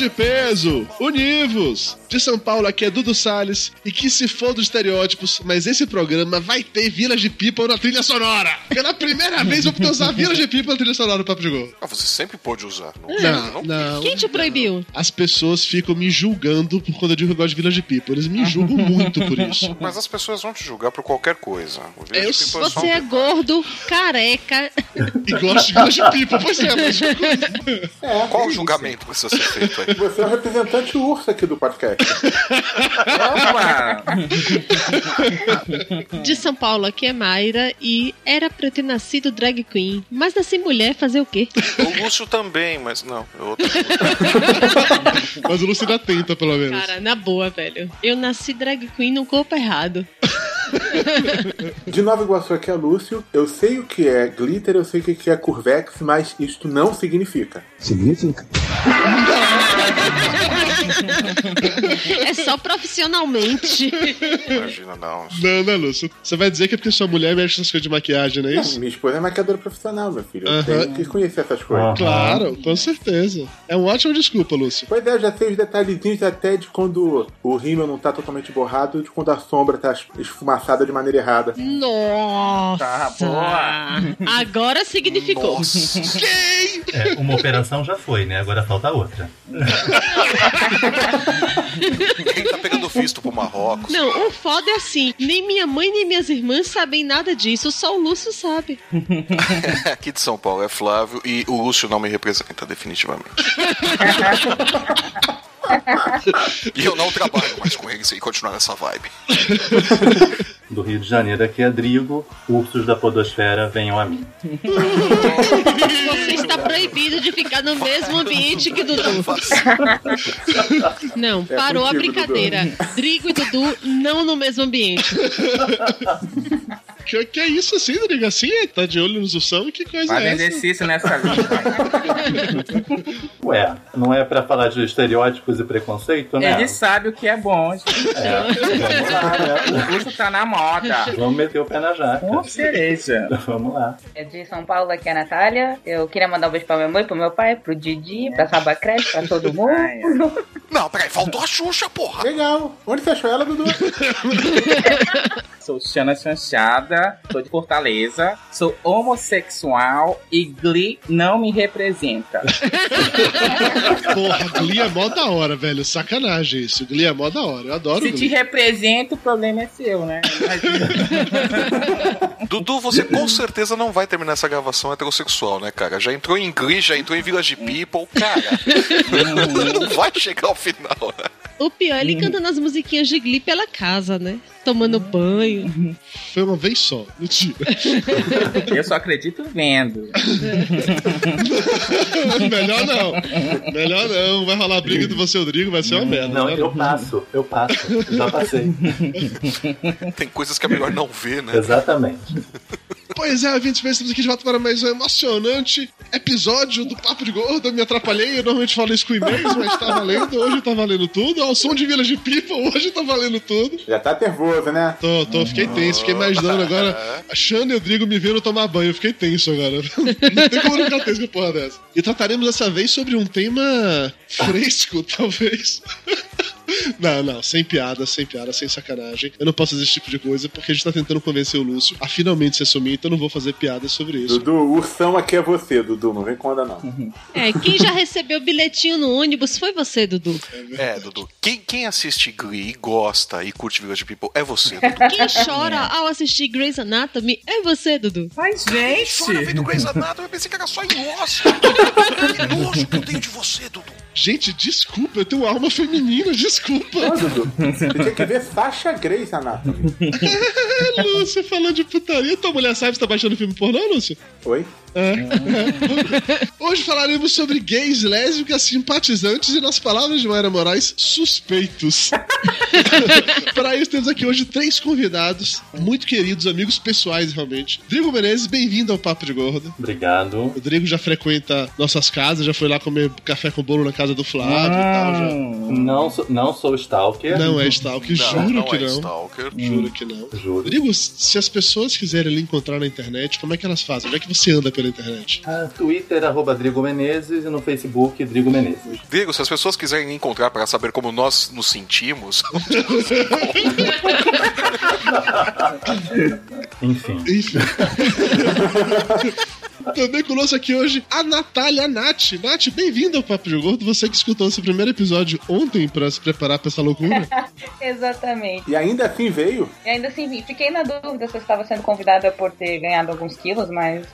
De peso, univos! De São Paulo, aqui é Dudu Salles. E que se for dos estereótipos, mas esse programa vai ter Village People na trilha sonora. Pela primeira vez eu vou poder usar Village People na trilha sonora do Papo de Gol. Ah, você sempre pôde usar. Não, Não, não. Quem te proibiu? As pessoas ficam me julgando por quando eu digo que eu gosto de Village People. Eles me julgam muito por isso. Mas as pessoas vão te julgar por qualquer coisa. Eu- é só Você um é detalhe. gordo, careca. E gosto de Village People. Pois é, mas... Qual o julgamento precisa ser feito aí? Você é o representante urso aqui do podcast. Opa! De São Paulo, aqui é Mayra. E era pra eu ter nascido drag queen. Mas nasci mulher, fazer o quê? O Lúcio também, mas não. É outra mas o Lúcio ainda tenta, pelo menos. Cara, na boa, velho. Eu nasci drag queen no corpo errado. De Nova Iguaçu aqui é Lúcio. Eu sei o que é glitter, eu sei o que é curvex, mas isto não significa. É só profissionalmente. Imagina, não. Não, não, Lúcio. Você vai dizer que é porque sua mulher mexe nessas coisas de maquiagem, não é isso? Minha esposa é maquiadora profissional, meu filho. Eu Aham. tenho que conhecer essas coisas. Claro, com certeza. É uma ótima desculpa, Lúcio. Pois é, eu já sei os detalhezinhos até de quando o rímel não tá totalmente borrado, de quando a sombra tá esfumaçada de maneira errada. Nossa! Tá boa. Agora significou. Nossa. É, uma operação já foi, né? Agora falta outra. Quem tá pegando visto pro Marrocos? Não, o foda é assim: nem minha mãe nem minhas irmãs sabem nada disso, só o Lúcio sabe. Aqui de São Paulo é Flávio e o Lúcio não me representa, definitivamente. e eu não trabalho mais com eles e continuar nessa vibe. Do Rio de Janeiro aqui é Drigo. Ursos da podosfera, venham a mim. Você está proibido de ficar no mesmo ambiente que Dudu. Não, É parou a brincadeira. Drigo e Dudu não no mesmo ambiente. Que, que é isso assim, Rodrigo? Assim? Tá de olho nos ursão? Que coisa Faz é essa? exercício nessa vida. Ué, não é pra falar de estereótipos e preconceito, né? Ele sabe o que é bom. gente. É, vamos lá, né? O curso tá na moda. Vamos meter o pé na jaca. Com cereja. Vamos lá. É de São Paulo, aqui é a Natália. Eu queria mandar um beijo pra minha mãe, pro meu pai, pro Didi, pra Sabacrete, pra todo mundo. Ai, Não, peraí, faltou a Xuxa, porra! Legal. Onde você achou ela, Dudu? Sou Xana Chanchada, sou de Fortaleza, sou homossexual e Glee não me representa. Porra, Glee é mó da hora, velho. Sacanagem isso. Glee é mó da hora. Eu adoro Se te Glee. representa, o problema é seu, né? Dudu, você com certeza não vai terminar essa gravação heterossexual, né, cara? Já entrou em Glee, já entrou em Village People, cara. não vai chegar ao final, né? O pior é ele cantando as musiquinhas de Glee pela casa, né? Tomando banho. Foi uma vez só. Mentira. Eu só acredito vendo. Melhor não. Melhor não. Vai rolar briga de você Rodrigo, vai ser uma merda. Não, né? eu passo, eu passo. Já passei. Tem coisas que é melhor não ver, né? Exatamente. Pois é, 20 vezes estamos aqui de volta para mais um emocionante episódio do Papo de Gordo. Eu me atrapalhei, eu normalmente falo isso com e-mails, mas tá valendo. Hoje tá valendo tudo. Ao som de Village People, hoje tá valendo tudo. Já tá nervoso, né? Tô, tô, fiquei tenso, fiquei imaginando agora a Xana e o Rodrigo me vendo tomar banho. Eu fiquei tenso agora. Não tem como não ficar tenso com porra dessa. E trataremos dessa vez sobre um tema fresco, talvez. Não, não, sem piada, sem piada, sem sacanagem. Eu não posso fazer esse tipo de coisa porque a gente tá tentando convencer o Lúcio a finalmente se assumir, então eu não vou fazer piadas sobre isso. Dudu, o ursão aqui é você, Dudu. Não vem com onda, não. É, quem já recebeu bilhetinho no ônibus foi você, Dudu. É, Dudu. Quem, quem assiste Glee e gosta e curte Village People é você, Dudu. Quem chora ao assistir Grey's Anatomy é você, Dudu. Mas, Chora gente! vendo Grey's Anatomy, eu pensei que era só em Lost. Que nojo que eu tenho de você, Dudu. Gente, desculpa, eu tenho alma feminina, desculpa. Ô, Dudu, você tinha que ver Sasha Grace Anatomy. É, Lúcio, falando de putaria, tua mulher sabe que você tá baixando filme pornô, Lúcio? Oi? É. Hoje falaremos sobre gays, lésbicas, simpatizantes e, nas palavras de Mayra Moraes, suspeitos. Para isso, temos aqui hoje três convidados, muito queridos, amigos pessoais, realmente. Drigo Menezes, bem-vindo ao Papo de Gordo. Obrigado. O Drigo já frequenta nossas casas, já foi lá comer café com bolo na casa do Flávio e tal. Já. Não, sou- não sou stalker. Não é Stalker, juro não que é não. Stalker. Juro que não. Juro. Drigo, se as pessoas quiserem lhe encontrar na internet, como é que elas fazem? Onde é que você anda pela internet? Ah, Twitter, arroba Drigo Menezes, e no Facebook, Drigo Menezes. Diego, se as pessoas quiserem me encontrar para saber como nós nos sentimos, Enfim. Enfim. Também conosco aqui hoje a Natália Nath. Nath, bem-vinda ao Papo de Gordo. Você que escutou esse primeiro episódio ontem pra se preparar pra essa loucura. Exatamente. E ainda assim veio. E ainda assim, vi- fiquei na dúvida se eu estava sendo convidada por ter ganhado alguns quilos, mas.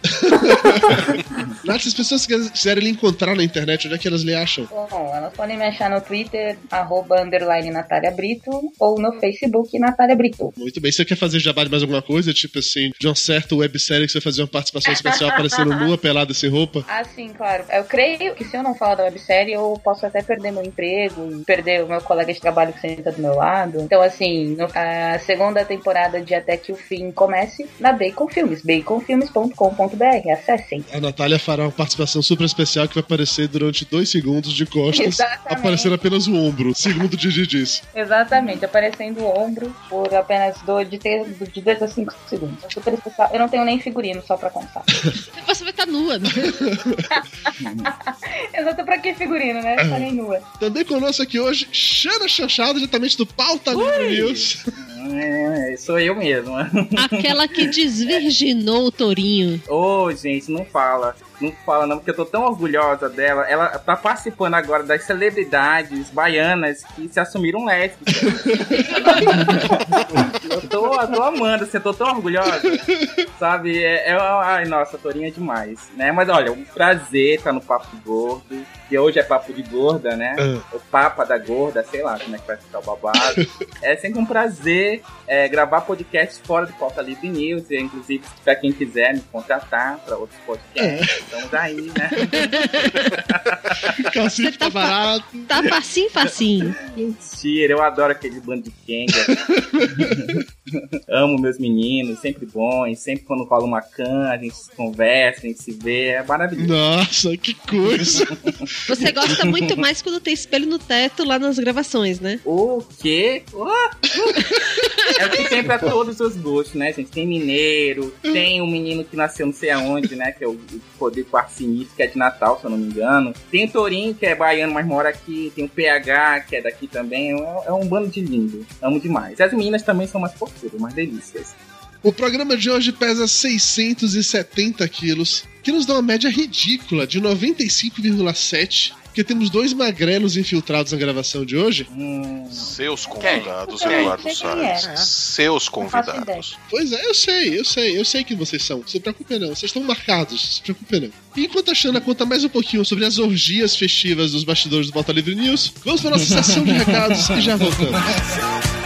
Nath, se as pessoas quiserem lhe encontrar na internet, onde é que elas lhe acham? Bom, elas podem me achar no Twitter, arroba underline Natália Brito, ou no Facebook Natália Brito. Muito bem. Você quer fazer jabá de mais alguma coisa? Tipo assim, de uma certa websérie que você vai fazer uma participação especial aparecendo nua, pelada, sem roupa? Ah, sim, claro. Eu creio que se eu não falar da websérie, eu posso até perder meu emprego, perder o meu colega de trabalho que senta do meu lado. Então, assim, a segunda temporada de Até Que o Fim comece na Bacon Filmes, baconfilmes.com.br. Acessem. A Natália fará uma participação super especial que vai aparecer durante dois segundos de costas, Exatamente. aparecendo apenas o ombro, segundo o Didi disse. Exatamente, aparecendo o ombro por apenas do, de, 2 a 5 segundos. É super especial. Eu não tenho nem figurino, só pra contar. Você vai estar nua, né? Exato, pra que figurino, né? Estarei nua. Também conosco aqui hoje, Xana Chanchada, diretamente do Pauta Livre News. É, sou eu mesmo. Aquela que desvirginou o tourinho. Ô, gente, não fala. Não fala não, porque eu tô tão orgulhosa dela. Ela tá participando agora das celebridades baianas que se assumiram lésbicas. eu, tô, eu tô amando, assim, eu tô tão orgulhosa. Sabe? É, é, ai, nossa, Torinha é demais, né? Mas olha, um prazer estar no Papo Gordo. Que hoje é Papo de Gorda, né? Ah. O Papa da Gorda, sei lá como é que vai ficar o babado. É sempre um prazer é, gravar podcasts fora do Pauta Livre News. E, inclusive, pra quem quiser me contratar pra outros podcasts, estamos aí, né? Você tá tá barato. Tá facinho, facinho. Mentira, eu adoro aquele bando de Kenga. Amo meus meninos, sempre bons. Sempre quando rola uma can, a gente se conversa, a gente se vê. É maravilhoso. Nossa, que coisa. Você gosta muito mais quando tem espelho no teto lá nas gravações, né? O quê? Oh! É o que tem pra todos os gostos, né, gente? Tem mineiro, tem um menino que nasceu não sei aonde, né? Que é o o Poder Quarto Sinistro, que é de Natal, se eu não me engano. Tem o Torinho, que é baiano, mas mora aqui. Tem o PH, que é daqui também. É, é um bando de lindo. Amo demais. As meninas também são mais fofuras, mais delícias. O programa de hoje pesa 670 quilos, que nos dá uma média ridícula de 95,7. Porque temos dois magrelos infiltrados na gravação de hoje. Hum, seus convidados, Quem? Eduardo é. Salles. Seus Não faço convidados. Pois é, eu sei, eu sei, eu sei quem vocês são. Não se preocupe não, vocês estão marcados, não se preocupe não. E enquanto a Xana conta mais um pouquinho sobre as orgias festivas dos bastidores do Volta Livre News, vamos para nossa sessão de recados e já voltamos.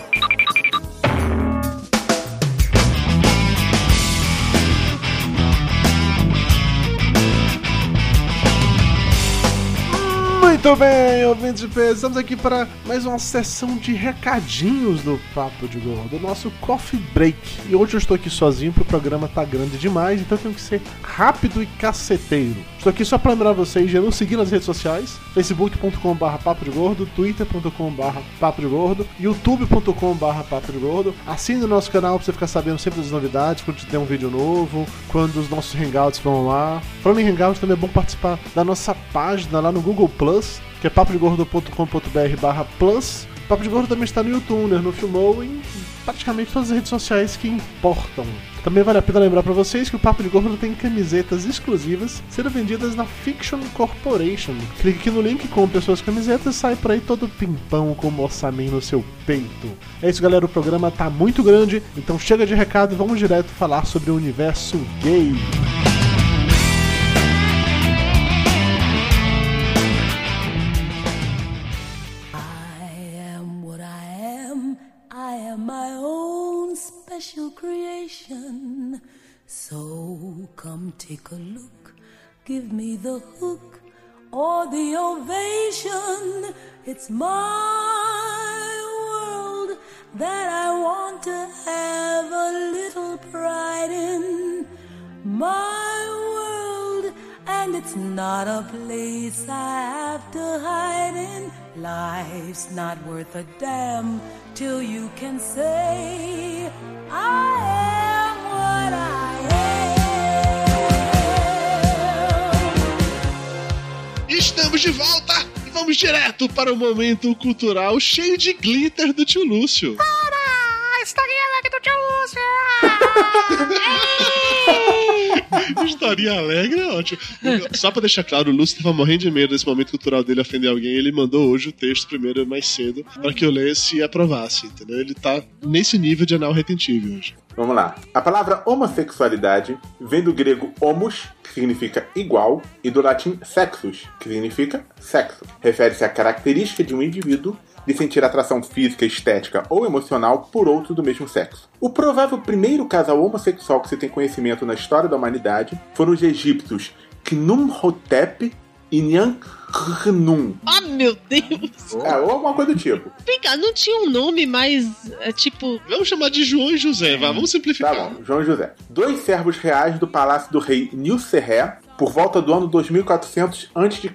Muito bem, ouvintes de peso, estamos aqui para mais uma sessão de recadinhos do Papo de Gordo, do nosso Coffee Break. E hoje eu estou aqui sozinho porque o programa tá grande demais, então tenho que ser rápido e caceteiro. Estou aqui só para lembrar vocês de nos seguir nas redes sociais, facebook.com.br papo de gordo, twitter.com.br papo de gordo, youtube.com.br papo de gordo. Assine o nosso canal para você ficar sabendo sempre das novidades, quando tem um vídeo novo, quando os nossos hangouts vão lá. Falando em hangouts, também é bom participar da nossa página lá no Google Plus, que é papodegordo.com.br barra plus. Papo de Gordo também está no YouTube, no Filmou, em praticamente todas as redes sociais que importam. Também vale a pena lembrar para vocês que o Papo de Gordo tem camisetas exclusivas sendo vendidas na Fiction Corporation. Clique aqui no link, compre as suas camisetas e sai por aí todo pimpão com o orçamento no seu peito. É isso, galera. O programa tá muito grande, então chega de recado e vamos direto falar sobre o universo gay. Special creation. So come take a look. Give me the hook or the ovation. It's my world that I want to have a little pride in. My world, and it's not a place I have to hide in. Life's not worth a damn till you can say, I am what I Estamos de volta e vamos direto para o momento cultural cheio de glitter do tio Lúcio. Para! Historinha leve do tio Historinha alegre é ótimo. Só pra deixar claro, o Lúcio tava morrendo de medo desse momento cultural dele ofender alguém. Ele mandou hoje o texto primeiro, mais cedo, para que eu lesse e aprovasse, entendeu? Ele tá nesse nível de anal retentível hoje. Vamos lá. A palavra homossexualidade vem do grego homos, que significa igual, e do latim sexus, que significa sexo. Refere-se à característica de um indivíduo de sentir atração física, estética ou emocional por outro do mesmo sexo. O provável primeiro casal homossexual que se tem conhecimento na história da humanidade foram os egípcios Khnumhotep e Nyankhnum. Oh, meu Deus! É, ou alguma coisa do tipo. Vem cá, não tinha um nome mais, é, tipo... Vamos chamar de João e José, vá, vamos simplificar. Tá bom, João e José. Dois servos reais do palácio do rei Nilserré por volta do ano 2400 a.C.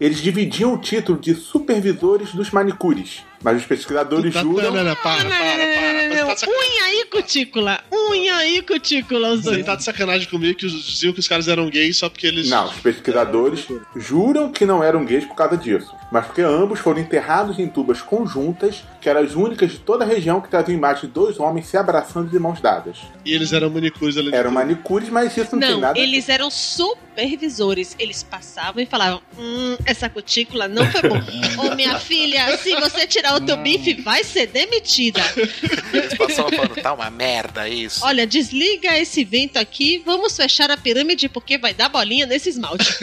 Eles dividiam o título de supervisores dos manicures, mas os pesquisadores Tá, juram... Não, não, para, para, para. Mas tá Unha e cutícula, unha e cutícula, os Você dois. tá de sacanagem comigo que os- diziam que os caras eram gays só porque eles. Não, os pesquisadores juram que não eram gays por causa disso, mas porque ambos foram enterrados em tubas conjuntas, que eram as únicas de toda a região que traziam imagens de dois homens se abraçando de mãos dadas. E eles eram manicures além de Eram manicures, mas isso não, tem Não, nada. eles eram supervisores. Eles passavam e falavam: Hum, essa cutícula não foi bom. Ô, minha filha, se você tirar o teu bife, vai ser demitida. Passavam falando, tá uma merda isso. Olha, desliga esse vento aqui, vamos fechar a pirâmide porque vai dar bolinha nesse esmalte.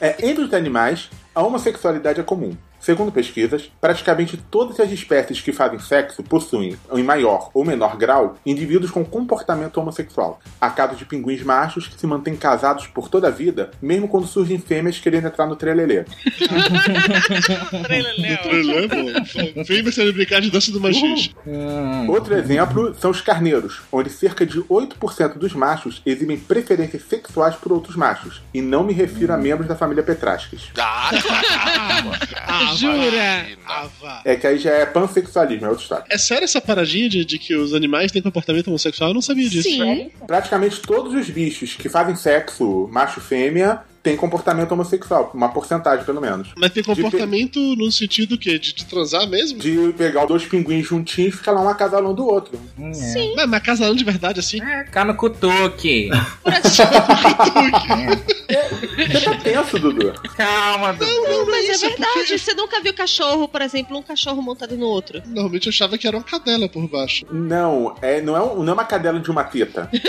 É, entre os animais, a homossexualidade é comum. Segundo pesquisas, praticamente todas as espécies que fazem sexo possuem, em maior ou menor grau, indivíduos com comportamento homossexual. Há casos de pinguins machos que se mantêm casados por toda a vida, mesmo quando surgem fêmeas querendo entrar no trelelê. Trelelê. Vem você brincar de dança do machiste. Outro exemplo são os carneiros, onde cerca de 8% dos machos exibem preferências sexuais por outros machos. E não me refiro a membros da família Petrasques. Ah, Jura? Ah. É que aí já é pansexualismo, é outra história. É sério essa paradinha de, de que os animais têm comportamento homossexual? Eu não sabia disso. Sim. Praticamente todos os bichos que fazem sexo macho-fêmea têm comportamento homossexual, uma porcentagem pelo menos. Mas tem comportamento no sentido que de, de transar mesmo? De pegar os dois pinguins juntinhos e ficar lá um acasalando do outro. Sim. Mas, mas casalando de verdade assim? É, cá no cutuque. Você tá tenso, Dudu. Calma, Dudu. Não, mas é isso, é verdade. Você nunca viu cachorro, por exemplo, um cachorro montado no outro. Normalmente eu achava que era uma cadela por baixo. Não, é, não, é um- não é uma cadela de uma teta.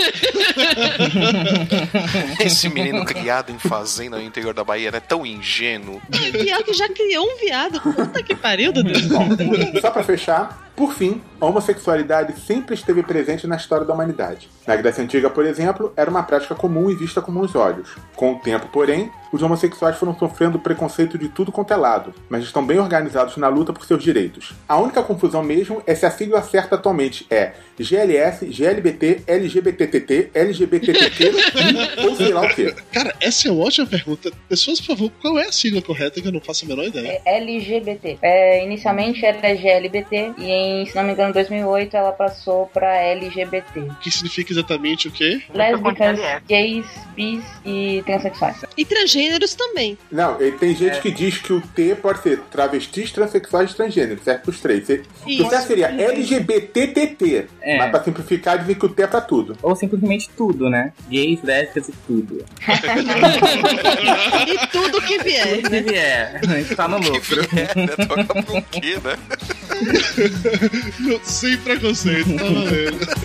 Esse menino criado em fazenda no interior da Bahia era tão ingênuo. Pior que já criou um viado. Puta que pariu, Dudu. Só pra fechar, Por fim, a homossexualidade sempre esteve presente na história da humanidade. Na Grécia Antiga, por exemplo, era uma prática comum e vista com bons olhos. Com o tempo, porém, os homossexuais foram sofrendo preconceito de tudo quanto é lado, mas estão bem organizados na luta por seus direitos. A única confusão mesmo é se a sigla certa atualmente é GLS, GLBT, LGBTTT, LGBTTT ou sei lá o quê. Cara, essa é uma ótima pergunta. Pessoas, por favor, qual é a sigla correta que eu não faço a menor ideia? É LGBT. É, inicialmente era GLBT e em, se não me engano, em 2008 ela passou pra LGBT. Que significa exatamente o quê? Lésbicas, gays, bis e transexuais. E transgêneros também. Não, e tem gente que diz que o T pode ser travestis, transexuais e transgêneros, certo? Os três. Isso. O certo seria LGBTTT. É. Mas pra simplificar, dizem que o T é pra tudo. Ou simplesmente tudo, né? Gays, lésbicas e tudo. E tudo que vier, Tudo que vier. A gente tá no lucro. Toca pro quê, né? Não, Sem preconceito, tá valendo.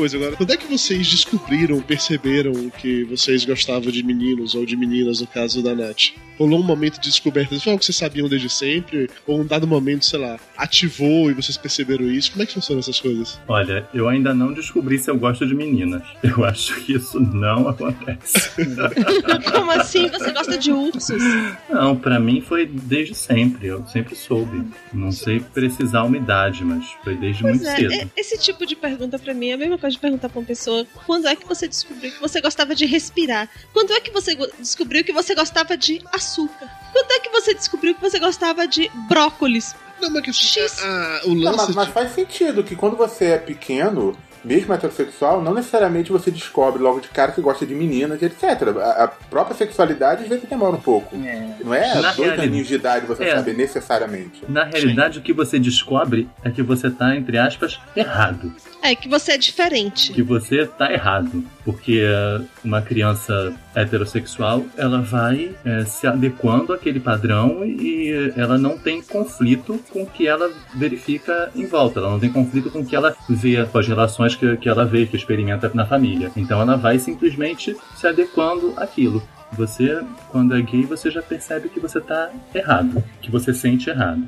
Coisa agora. Quando é que vocês descobriram, perceberam que vocês gostavam de meninos ou de meninas, no caso da Nath? Rolou um momento de descoberta? Foi algo que vocês sabiam desde sempre? Ou um dado momento, sei lá, ativou e vocês perceberam isso? Como é que funcionam essas coisas? Olha, eu ainda não descobri se eu gosto de meninas. Eu acho que isso não acontece. Como assim? Você gosta de ursos? Não, pra mim foi desde sempre. Eu sempre soube. Não sei precisar uma idade, mas foi desde Pois muito é, cedo. esse tipo de pergunta pra mim é a mesma coisa de perguntar pra uma pessoa quando é que você descobriu que você gostava de respirar? Quando é que você descobriu que você gostava de açúcar? Quando é que você descobriu que você gostava de brócolis? Não, mas que X. Ah, o Não, lance. mas, mas faz sentido que quando você é pequeno, mesmo heterossexual, não necessariamente você descobre logo de cara que gosta de meninas, etc. A, a própria sexualidade às vezes demora um pouco. Não é Na dois realidade- aninhos de idade você É. saber necessariamente. Na realidade, o que você descobre é que você tá, entre aspas, errado. É que você é diferente. Que você tá errado. Porque eh, uma criança heterossexual, ela vai eh, se adequando àquele padrão e ela não tem conflito com o que ela verifica em volta. Ela não tem conflito com o que ela vê, com as relações que, que ela vê, que experimenta na família. Então ela vai simplesmente se adequando àquilo. Você, quando é gay, você já percebe que você tá errado, que você sente errado.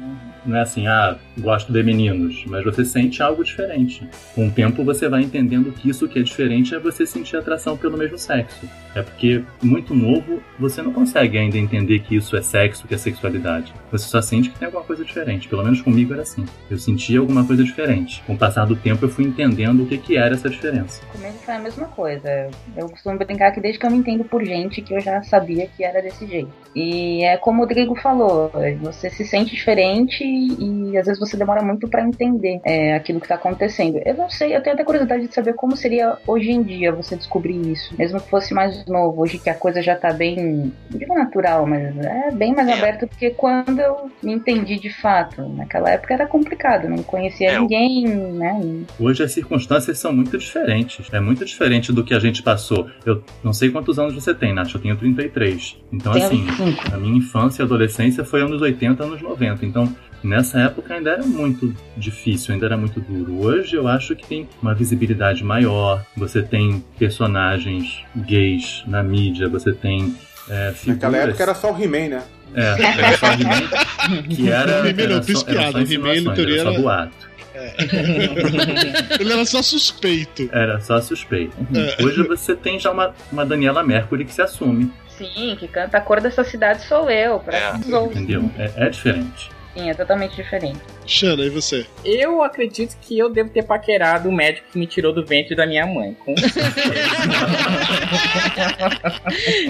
Não é assim, ah, gosto de meninos, mas você sente algo diferente. Com o tempo você vai entendendo que isso que é diferente é você sentir atração pelo mesmo sexo. É porque, muito novo, você não consegue ainda entender que isso é sexo, que é sexualidade. Você só sente que tem alguma coisa diferente. Pelo menos comigo era assim. Eu sentia alguma coisa diferente. Com o passar do tempo eu fui entendendo o que, que era essa diferença. Comigo foi a mesma coisa. Eu costumo brincar que desde que eu me entendo por gente que eu já sabia que era desse jeito. E é como o Rodrigo falou, você se sente diferente e às vezes você demora muito pra entender é, aquilo que tá acontecendo. Eu não sei, eu tenho até curiosidade de saber como seria hoje em dia você descobrir isso. Mesmo que fosse mais novo, hoje que a coisa já tá bem, não digo natural, mas é bem mais aberto do que quando eu me entendi de fato. Naquela época era complicado, não conhecia É, ninguém, né? Hoje as circunstâncias são muito diferentes. É muito diferente do que a gente passou. Eu não sei quantos anos você tem, Nath. Eu tenho 33. Então, assim, 25. a minha infância e adolescência foi anos 80, anos 90. Então, nessa época ainda era muito difícil, ainda era muito duro. Hoje eu acho que tem uma visibilidade maior. Você tem personagens gays na mídia, você tem. É, figuras... Naquela época era só o He-Man, né? É, era só He-Man, que era. O He-Man não, era fiz só, era piada. só O He-Man, era só boato. Ele era só suspeito. Era só suspeito. É. Hoje você tem já uma, uma Daniela Mercury que se assume, Sim, que canta a cor dessa cidade sou eu. Pra É. os outros. entendeu? É, é diferente. Sim, é totalmente diferente. Xana, e você? Eu acredito que eu devo ter paquerado o médico que me tirou do ventre da minha mãe. Com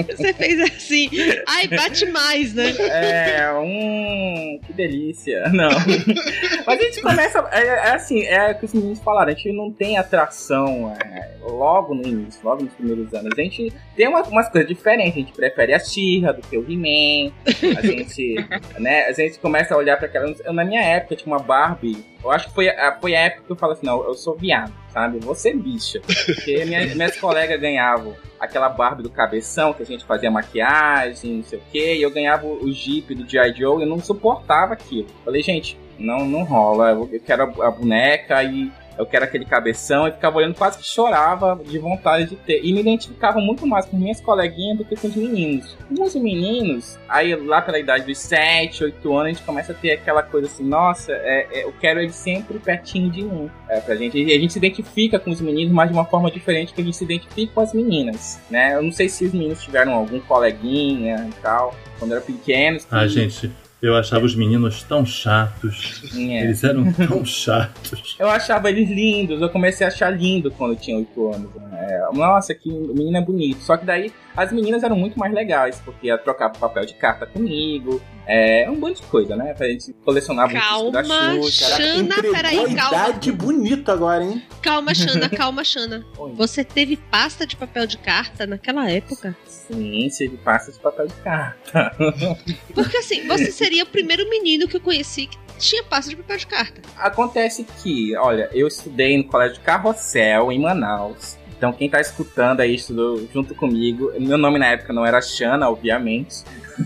Você fez assim. Ai, bate mais, né? É, hum, que delícia. Não. Mas a gente começa. É, é assim, é o que os meninos falaram, a gente não tem atração é, logo no início, logo nos primeiros anos. A gente tem uma, umas coisas diferentes. A gente prefere a Xirra do que o He-Man. A gente, né, a gente começa a olhar para aquela. eu, Na minha época tinha uma Barbie. Eu acho que foi, a- foi a época que eu falo assim: não, eu sou viado, sabe? Você bicha. Porque minha, minhas colegas ganhavam aquela Barbie do cabeção, que a gente fazia maquiagem, não sei o quê, e eu ganhava o Jeep do G.I. Joe e eu não suportava aquilo. Falei, gente, não, não rola, eu, eu quero a, a boneca e eu quero aquele cabeção, e ficava olhando, quase que chorava de vontade de ter. E me identificava muito mais com minhas coleguinhas do que com os meninos. Com os meninos, aí lá pela idade dos 7, 8 anos, a gente começa a ter aquela coisa assim, nossa, é, é, eu quero ele sempre pertinho de mim. É, pra gente. E a gente se identifica com os meninos, mas de uma forma diferente que a gente se identifica com as meninas, né? Eu não sei se os meninos tiveram algum coleguinha e tal, quando eram pequenos. que- Ah, gente, eu achava os meninos tão chatos. É. Eles eram tão chatos. Eu achava eles lindos, eu comecei a achar lindo quando eu tinha 8 anos. É, nossa, que o menino é bonito. Só que daí as meninas eram muito mais legais, porque ia trocar papel de carta comigo. É um monte de coisa, né? Pra gente colecionar muito da Calma, Xuxa. Xana, peraí, calma. Idade bonita agora, hein? Calma, Xana, calma, Xana. Você teve pasta de papel de carta naquela época? Sim, teve pasta de papel de carta. Porque assim, você seria o primeiro menino que eu conheci que tinha pasta de papel de carta. Acontece que, olha, eu estudei no colégio Carrossel, em Manaus. Então, quem tá escutando aí estudou junto comigo. Meu nome na época não era Xana, obviamente.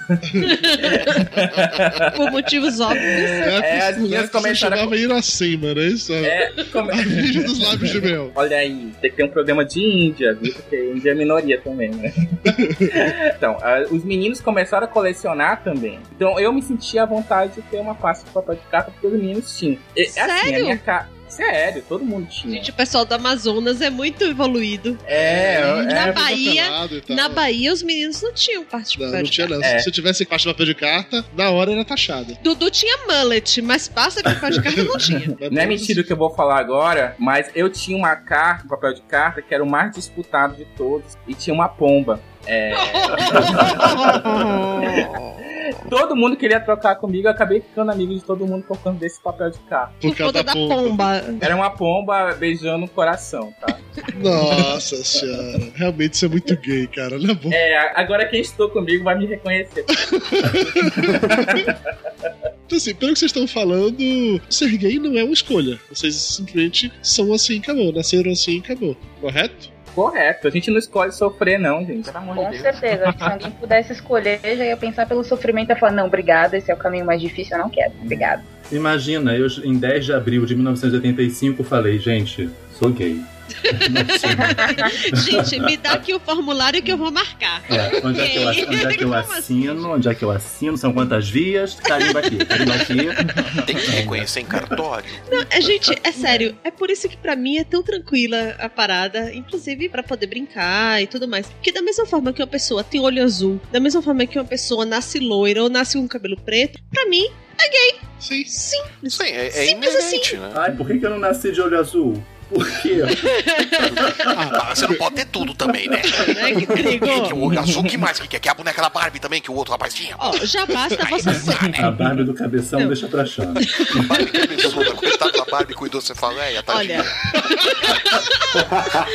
Por motivos óbvios. É, as meninas começaram a- chamava Iracema, não é isso? É, come- A Virgem dos lábios de mel. Olha aí, tem que ter um problema de Índia, viu? Porque Índia é minoria também, né? então, ah, os meninos começaram a colecionar também. Então eu me sentia à vontade de ter uma pasta de papel de carta porque os meninos tinham. E, Assim, a Sério? minha ca... Sério, todo mundo tinha. Gente, o pessoal do Amazonas é muito evoluído. É, na é, Bahia, pelado e tal. na Bahia os meninos não tinham pasta de Não, papel não de tinha carta. não. É. Se tivesse pasta de papel de carta, na hora era taxada. Dudu tinha mullet, mas pasta de papel de carta não tinha. Não é mentira o que eu vou falar agora, mas eu tinha uma carta, um papel de carta, que era o mais disputado de todos, e tinha uma pomba. É... todo mundo queria trocar comigo, eu acabei ficando amigo de todo mundo por conta desse papel de carta. Por causa da pomba. Era uma pomba beijando o coração, tá? Nossa senhora. Realmente isso é muito gay, cara. Não é bom. É, agora quem estou comigo vai me reconhecer. Então, assim, pelo que vocês estão falando, ser gay não é uma escolha. Vocês simplesmente são assim e acabou. Nasceram assim e acabou. Correto? Correto, a gente não escolhe sofrer, não, gente. Pelo amor Com de Deus. certeza. Se alguém pudesse escolher, já ia pensar pelo sofrimento e falar, não, obrigada, esse é o caminho mais difícil, eu não quero. Obrigada. Imagina, eu em 10 de abril de 1985 falei, gente, sou gay. Gente, me dá aqui o formulário que eu vou marcar. É, onde é que eu, onde é que eu assino? Onde é que eu assino? São quantas vias? Carimba aqui, carimba aqui. Tem que reconhecer em cartório. Não, é, gente, é sério. É por isso que pra mim é tão tranquila a parada, inclusive pra poder brincar e tudo mais. Porque da mesma forma que uma pessoa tem olho azul, da mesma forma que uma pessoa nasce loira ou nasce com cabelo preto, pra mim é gay. Sim. Simples. Sim, é, é Simples inerente, assim. né? Ai, por que, que eu não nasci de olho azul? Por quê? Ah, você não pode ter tudo também, né? Né, que Que, gringo? que o olho azul, que mais que quer? Que é a boneca da Barbie também, que o outro rapaz tinha. Ó, já basta você ser. A Barbie do cabeção deixa pra chão. Barbie cabeçuda, coitado da Barbie, cuidou, você fala, é, tadinha. Olha,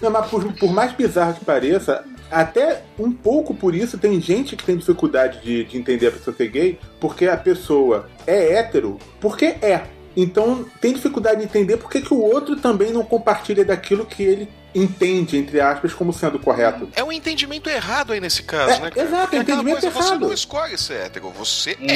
Não, mas por, por mais bizarro que pareça, até um pouco por isso tem gente que tem dificuldade de, de entender a pessoa ser gay, porque a pessoa é hétero, porque é. Então tem dificuldade de entender porque que o outro também não compartilha daquilo que ele entende, entre aspas, como sendo correto. É um entendimento errado aí nesse caso, É, né? cara? exato, aquela entendimento coisa, Você errado. não escolhe ser hétero, você Uhum.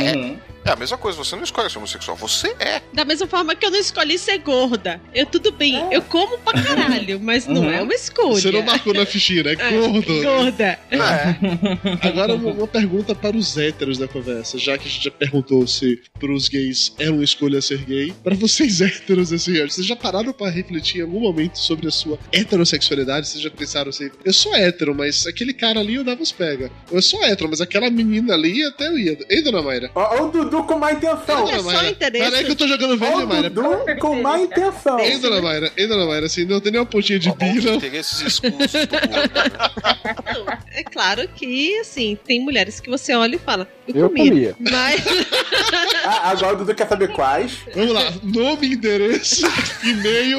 é. É a mesma coisa, você não escolhe ser homossexual, você é. da mesma forma que eu não escolhi ser gorda. Eu tudo bem, eu como pra caralho, mas não Uhum. é uma escolha. Você não marcou na fichinha, né? É, Gordo. Gorda. Agora uma, uma pergunta para os héteros da conversa, já que a gente já perguntou se pros gays era uma escolha ser gay. Para vocês héteros, assim, vocês já pararam para refletir em algum momento sobre a sua homossexualidade, vocês já pensaram assim, eu sou hétero, mas aquele cara ali eu dava os pega. Eu sou hétero, mas aquela menina ali até eu ia. Ei, dona Mayra? Ó, o Dudu com má intenção. Ei, dona Mayra. Peraí que eu tô jogando verde, Ó, o Mayra. Dudu com má intenção. Ei, dona Mayra, ei, dona Mayra, assim, não tem nenhuma pontinha de bi, não. Interesses escusos do É claro que, assim, tem mulheres que você olha e fala, eu, Eu comia. comia. Mas. Ah, agora o Dudu quer saber quais. Vamos lá, nome, endereço, e-mail.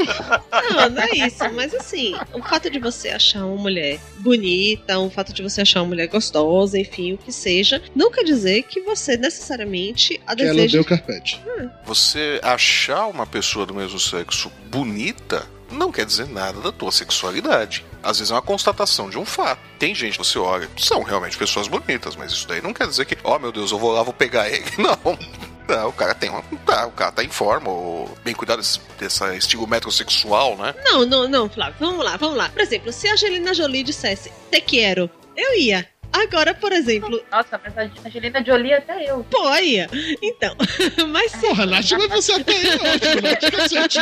Não, não é isso. Mas assim, o fato de você achar uma mulher bonita, o fato de você achar uma mulher gostosa, enfim, o que seja, não quer dizer que você necessariamente a Que ela deseja. deu carpete. Você achar uma pessoa do mesmo sexo bonita não quer dizer nada da tua sexualidade. Às vezes é uma constatação de um fato. Tem gente que você olha, são realmente pessoas bonitas, mas isso daí não quer dizer que, oh meu Deus, eu vou lá, vou pegar ele. Não. Não, o cara tem uma. Tá, o cara tá em forma, ou bem cuidado desse, dessa estilo metrosexual, né? Não, não, não, Flávio. Vamos lá, vamos lá. Por exemplo, se a Angelina Jolie dissesse te quero, eu ia. Agora, por exemplo. Nossa, mas a Angelina Jolie até eu. Pô, ia. Então. Mas se. Porra, Nath, mas você até aí é ótimo, Nath, cacete.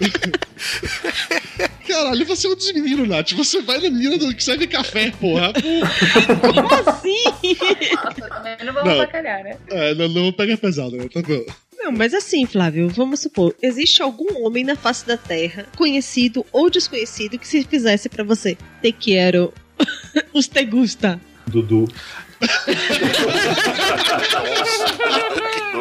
Caralho, você é um dos meninos, Nath. Você vai na menina do que serve café, porra. Como assim? Nossa, também não vamos bacalhar, né? É, não, não vou pegar pesado, né? Tá bom. Não, mas assim, Flávio, vamos supor, existe algum homem na face da Terra, conhecido ou desconhecido, que se fizesse pra você, te quero, os te gusta. Dudu.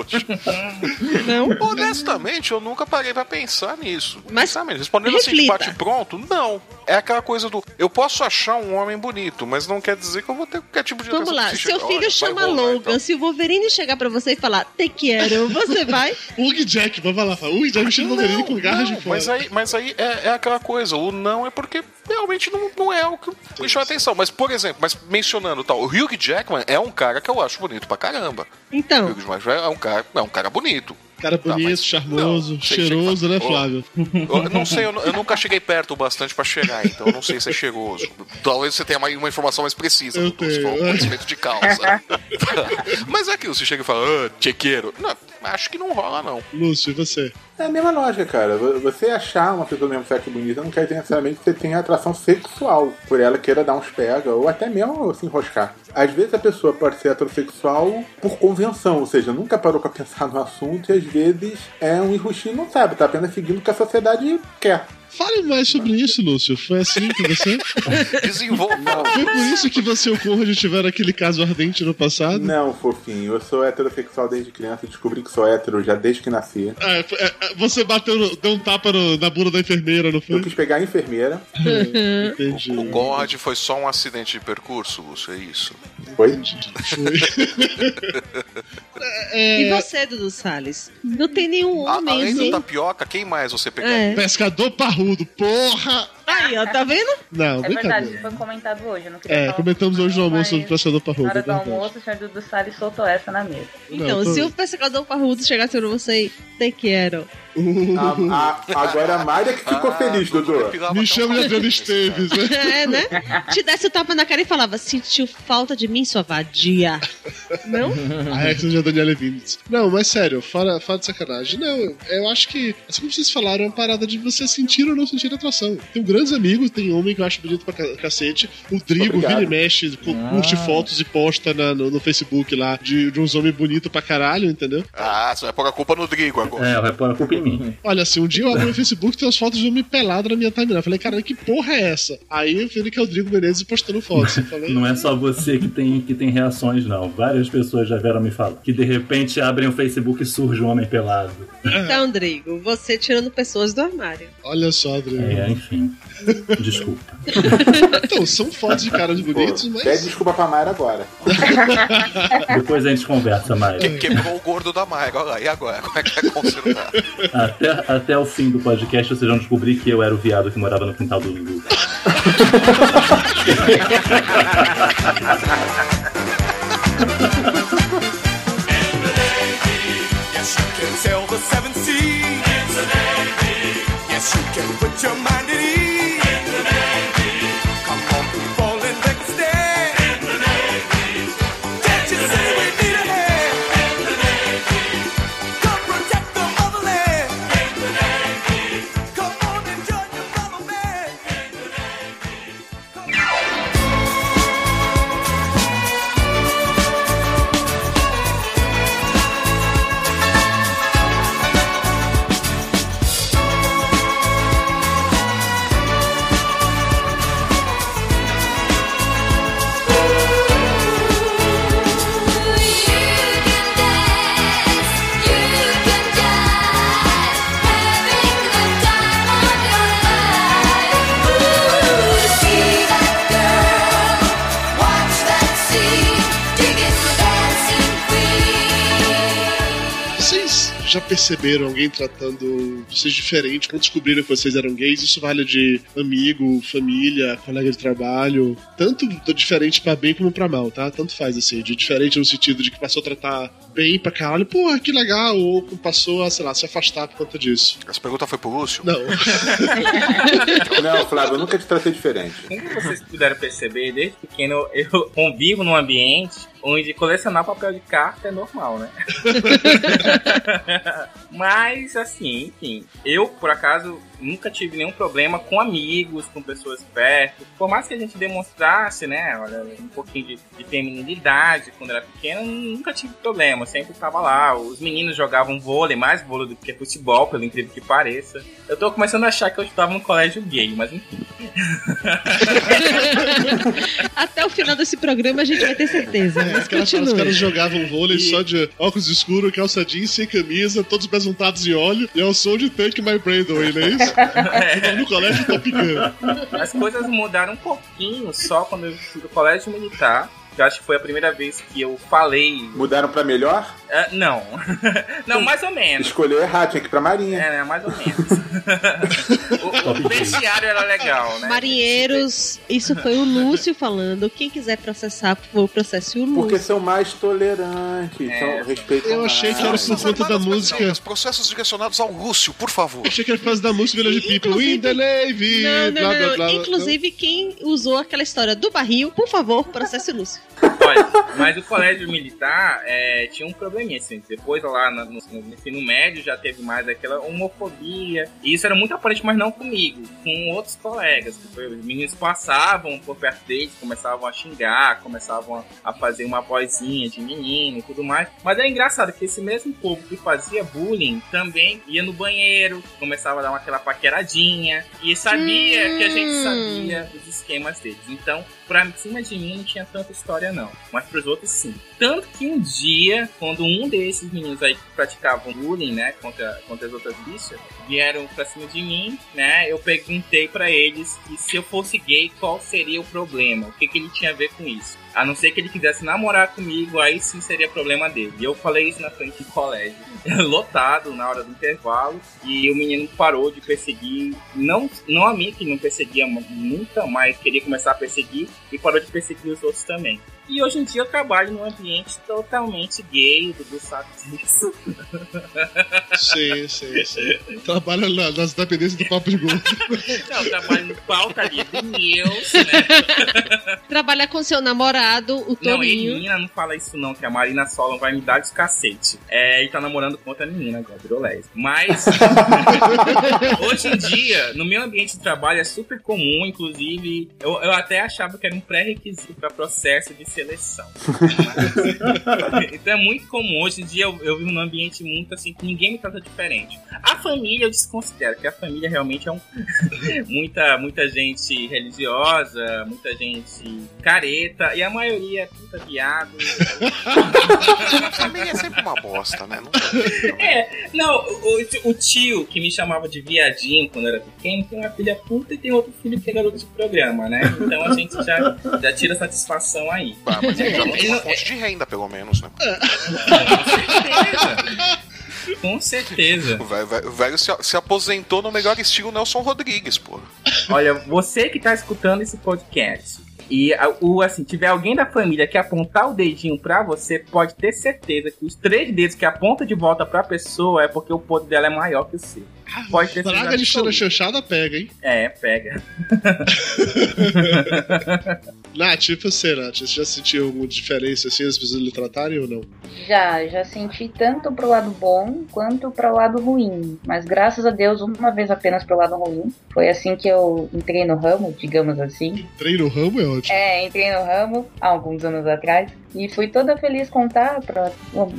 Não? Honestamente, eu nunca parei pra pensar nisso. Mas Honestamente, respondendo assim de reflita. bate pronto, não. É aquela coisa do. Eu posso achar um homem bonito, mas não quer dizer que eu vou ter qualquer tipo de Vamos lá, seu chega, filho chama rolar, Logan. então. Se o Wolverine chegar pra você e falar te quero, você vai? Hugh Jackman, vai lá, fala. Hugh Jackman chama o Wolverine com garras de fora. mas aí, mas aí é, é aquela coisa, o não é porque realmente não, não é o que me chama atenção. Mas, por exemplo, mas mencionando tal, o Hugh Jackman é um cara que eu acho bonito pra caramba. O Então, Hugh Jackman é um cara, é um cara bonito. Cara bonito, charmoso, cheiroso, né, Flávio? Eu não sei, eu, eu nunca cheguei perto o bastante pra cheirar, então eu não sei se é cheiroso. Talvez você tenha uma informação mais precisa Eu do se for um tenho. conhecimento de causa. Mas é aquilo, você chega e fala, ah, chequeiro. Não, acho que não rola, não. Lúcio, e você? É a mesma lógica, cara. Vo- Você achar uma pessoa do mesmo sexo bonita não quer dizer necessariamente que você tenha atração sexual por ela queira dar uns pega ou até mesmo se enroscar. Às vezes a pessoa pode ser heterossexual por convenção, ou seja, nunca parou pra pensar no assunto e às vezes é um enruxinho e não sabe, tá apenas seguindo o que a sociedade quer. Fale mais sobre isso, Lúcio. Foi assim que você. Desenvolva. Foi por isso que você e o Conrad tiveram aquele caso ardente no passado? Não, fofinho, eu sou heterossexual desde criança, descobri que sou hétero já desde que nasci. É, é, é, você bateu, no- deu um tapa no- na bunda da enfermeira, não foi? Eu quis pegar a enfermeira. Entendi. O Conrad foi só um acidente de percurso, Lúcio, é isso. Foi? É, e você, Dudu Salles? Não tem nenhum A- homem além do assim. tapioca, quem mais você pegaria? É. Pescador parrudo, porra! Aí, ó, tá vendo? Não, É verdade, foi comentado hoje. Não É, comentamos hoje no almoço sobre mas pescador Na parrudo, é hora do verdade. almoço, o senhor Dudu Salles soltou essa na mesa. Então, Não, se o pescador parrudo chegasse pra você, te quero. A- a- agora a Mária que ficou Ah, feliz, Dudu. Me chama de Adriano Esteves, né? É, né? Te desse o tapa na cara e falava, sentiu falta de mim, sua vadia. Não? A reação de Daniela Vinitz. Não, mas sério, fora, fora de sacanagem. Não, eu acho que, assim como vocês falaram, é uma parada de você sentir ou não sentir atração. Tenho grandes amigos, tem homem que eu acho bonito pra ca- cacete. O Drigo Obrigado. vira e mexe, cu- curte fotos e posta na- no, no Facebook lá de, de uns homens bonitos pra caralho, entendeu? Ah, você vai pôr a culpa no Drigo agora. É, vai pôr a culpa em mim. Olha, assim, um dia eu abro no Facebook e tem umas fotos de homem pelado na minha timeline. Eu falei, cara, que porra é essa? Aí eu vi que é o Drigo Menezes postando fotos. Falei, Não é só você que tem, que tem reações, não. Várias pessoas já vieram me falar. Que de repente abrem o Facebook e surge um homem pelado. Então, Drigo, você tirando pessoas do armário. olha só, Drigo. É, enfim. Desculpa. Então, são fotos de caras bonitos, Pede mas. desculpa pra Mayra agora. Depois a gente conversa mais. Que- Quebrou o gordo da olha lá. E agora? Como é que vai consertar? Até, até o fim do podcast vocês vão descobrir que eu era o viado que morava no quintal do Dudu. Yes, you can sail the seven seas. Yes, you can put your mind perceberam alguém tratando vocês diferente quando descobriram que vocês eram gays? Isso vale de amigo, família, colega de trabalho. Tanto diferente pra bem como pra mal, tá? Tanto faz assim. De diferente no sentido de que passou a tratar bem pra caralho, pô, que legal. Ou passou a, sei lá, se afastar por conta disso. Essa pergunta foi pro Lúcio? Não. Não, Flávio, eu nunca te tratei diferente. Como vocês puderam perceber, desde pequeno eu convivo num ambiente onde colecionar papel de carta é normal, né? Mas, assim, enfim, eu, por acaso, nunca tive nenhum problema com amigos, com pessoas perto. Por mais que a gente demonstrasse, né, olha, um pouquinho de, de feminilidade quando era pequeno, nunca tive problema, sempre tava lá. Os meninos jogavam vôlei, mais vôlei do que futebol, pelo incrível que pareça. Eu tô começando a achar que eu estava no colégio gay, mas enfim. Até o final desse programa a gente vai ter certeza. É, Mas os caras jogavam vôlei só de óculos escuros, calça jeans, sem camisa, todos besuntados em óleo, e ao som de Take My Breath Away, não é isso? É. No colégio Top Gun. As coisas mudaram um pouquinho só quando eu fui do colégio militar. Eu acho que foi a primeira vez que eu falei. Mudaram pra melhor? Ah, não. não, mais ou menos. Escolheu errado, tinha que ir pra Marinha. É, né, mais ou menos. o, o vestiário era legal, né? Marinheiros, isso foi o Lúcio falando. Quem quiser processar, por favor, processe o Lúcio. Porque são mais tolerantes, É. são respeitam Eu achei que era por conta da música. Os processos direcionados ao Lúcio, por favor. Achei que era por causa da música Village People. In the Navy, Não, não, blá, não, blá, não. blá. Inclusive, quem usou aquela história do barril, por favor, processe o Lúcio. Olha, mas o colégio militar é, tinha um probleminha, assim. Depois lá no, no, no ensino médio já teve mais aquela homofobia. E isso era muito aparente, mas não comigo, com outros colegas. que foi- Os meninos passavam por perto deles, começavam a xingar, começavam a, a fazer uma vozinha de menino e tudo mais. Mas é engraçado que esse mesmo povo que fazia bullying também ia no banheiro, começava a dar uma, aquela paqueradinha e sabia que a gente sabia os esquemas deles. Então, pra cima de mim não tinha tanta história, não. Mas pros outros, sim. Tanto que um dia, quando um desses meninos aí que praticavam bullying, né, contra, contra as outras bichas, vieram pra cima de mim, né, eu perguntei pra eles que se eu fosse gay, qual seria o problema? O que, que ele tinha a ver com isso? A não ser que ele quisesse namorar comigo, aí sim seria problema dele. E eu falei isso na frente do colégio, lotado na hora do intervalo, e o menino parou de perseguir, não, não a mim, que não perseguia nunca, mas queria começar a perseguir, e parou de perseguir os outros também. E hoje em dia eu trabalho num ambiente totalmente gay, o Dudu sabe disso. Sim, sim, sim. Trabalha na- nas dependências do Papo de Gordo. Não, eu trabalho no pautaria do News, né? Trabalha com seu namorado, o Não, Toninho. menina, não fala isso não, que a Marina Solon vai me dar de cacete. É, ele tá namorando com outra menina agora, virou lésbica. Mas, hoje em dia, no meu ambiente de trabalho é super comum, inclusive, eu, eu até achava que era um pré-requisito para processo de seleção. Mas, então é muito comum, hoje em dia eu, eu vivo num ambiente muito assim, que ninguém me trata diferente. A família eu desconsidero, que a família realmente é um muita, muita gente religiosa, muita gente careta, e a maioria é puta viado. A família é sempre uma bosta, né? Não É, não, o, o tio que me chamava de viadinho quando era pequeno tem uma filha puta e tem outro filho que é garoto de programa, né? Então a gente já, já tira satisfação aí. Ah, mas ele já não tem Ele uma não- fonte de renda, pelo menos, né? Com certeza. O velho, velho- o velho se, se aposentou no melhor estilo Nelson Rodrigues, pô. Olha, você que tá escutando esse podcast e o assim, tiver alguém da família que apontar o dedinho pra você, pode ter certeza que os três dedos que apontam de volta pra pessoa é porque o poder dela é maior que o seu. Pode ter Praga de absoluta. chanchada pega, hein? É, pega. Nath, tipo você, Nath, você já sentiu alguma diferença assim, as pessoas lhe tratarem ou não? Já, já senti tanto pro lado bom quanto pro lado ruim. Mas graças a Deus, uma vez apenas pro lado ruim. Foi assim que eu entrei no ramo, digamos assim. Entrei no ramo é ótimo. É, entrei no ramo há alguns anos atrás. E fui toda feliz contar pra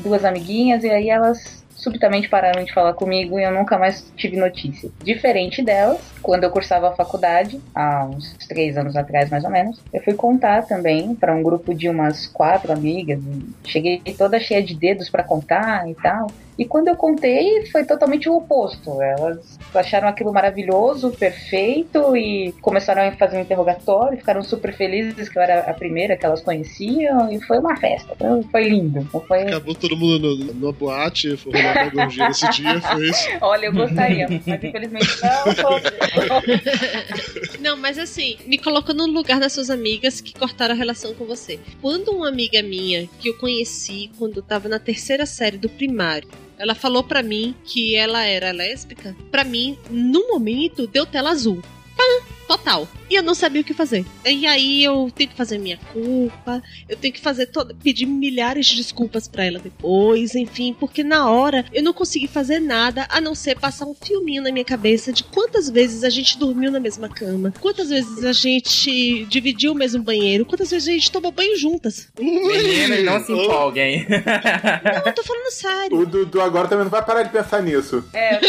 duas amiguinhas, e aí elas subitamente pararam de falar comigo e eu nunca mais tive notícia. Diferente delas, quando eu cursava a faculdade, há uns três anos atrás mais ou menos, eu fui contar também para um grupo de umas quatro amigas. Cheguei toda cheia de dedos para contar e tal. E quando eu contei, foi totalmente o oposto. Elas acharam aquilo maravilhoso, perfeito e começaram a fazer um interrogatório, ficaram super felizes que eu era a primeira que elas conheciam e foi uma festa. Então, Foi lindo. Foi... Acabou todo mundo no- numa boate, foi rolar uma nesse dia, foi isso. Olha, eu gostaria, mas infelizmente não. Não, mas assim, me coloca no lugar das suas amigas que cortaram a relação com você. Quando uma amiga minha, que eu conheci quando eu tava na terceira série do primário, ela falou pra mim que ela era lésbica, pra mim, no momento, deu tela azul. Pã! Total. E eu não sabia o que fazer. E aí eu tenho que fazer minha culpa, eu tenho que fazer toda, pedir milhares de desculpas pra ela depois, enfim, porque na hora eu não consegui fazer nada a não ser passar um filminho na minha cabeça de quantas vezes a gente dormiu na mesma cama, quantas vezes a gente dividiu o mesmo banheiro, quantas vezes a gente tomou banho juntas. Meninas, não se empolguem. Não, eu tô falando sério. O Dudu agora também não vai parar de pensar nisso. É, eu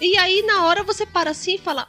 E aí, na hora, você para assim e fala: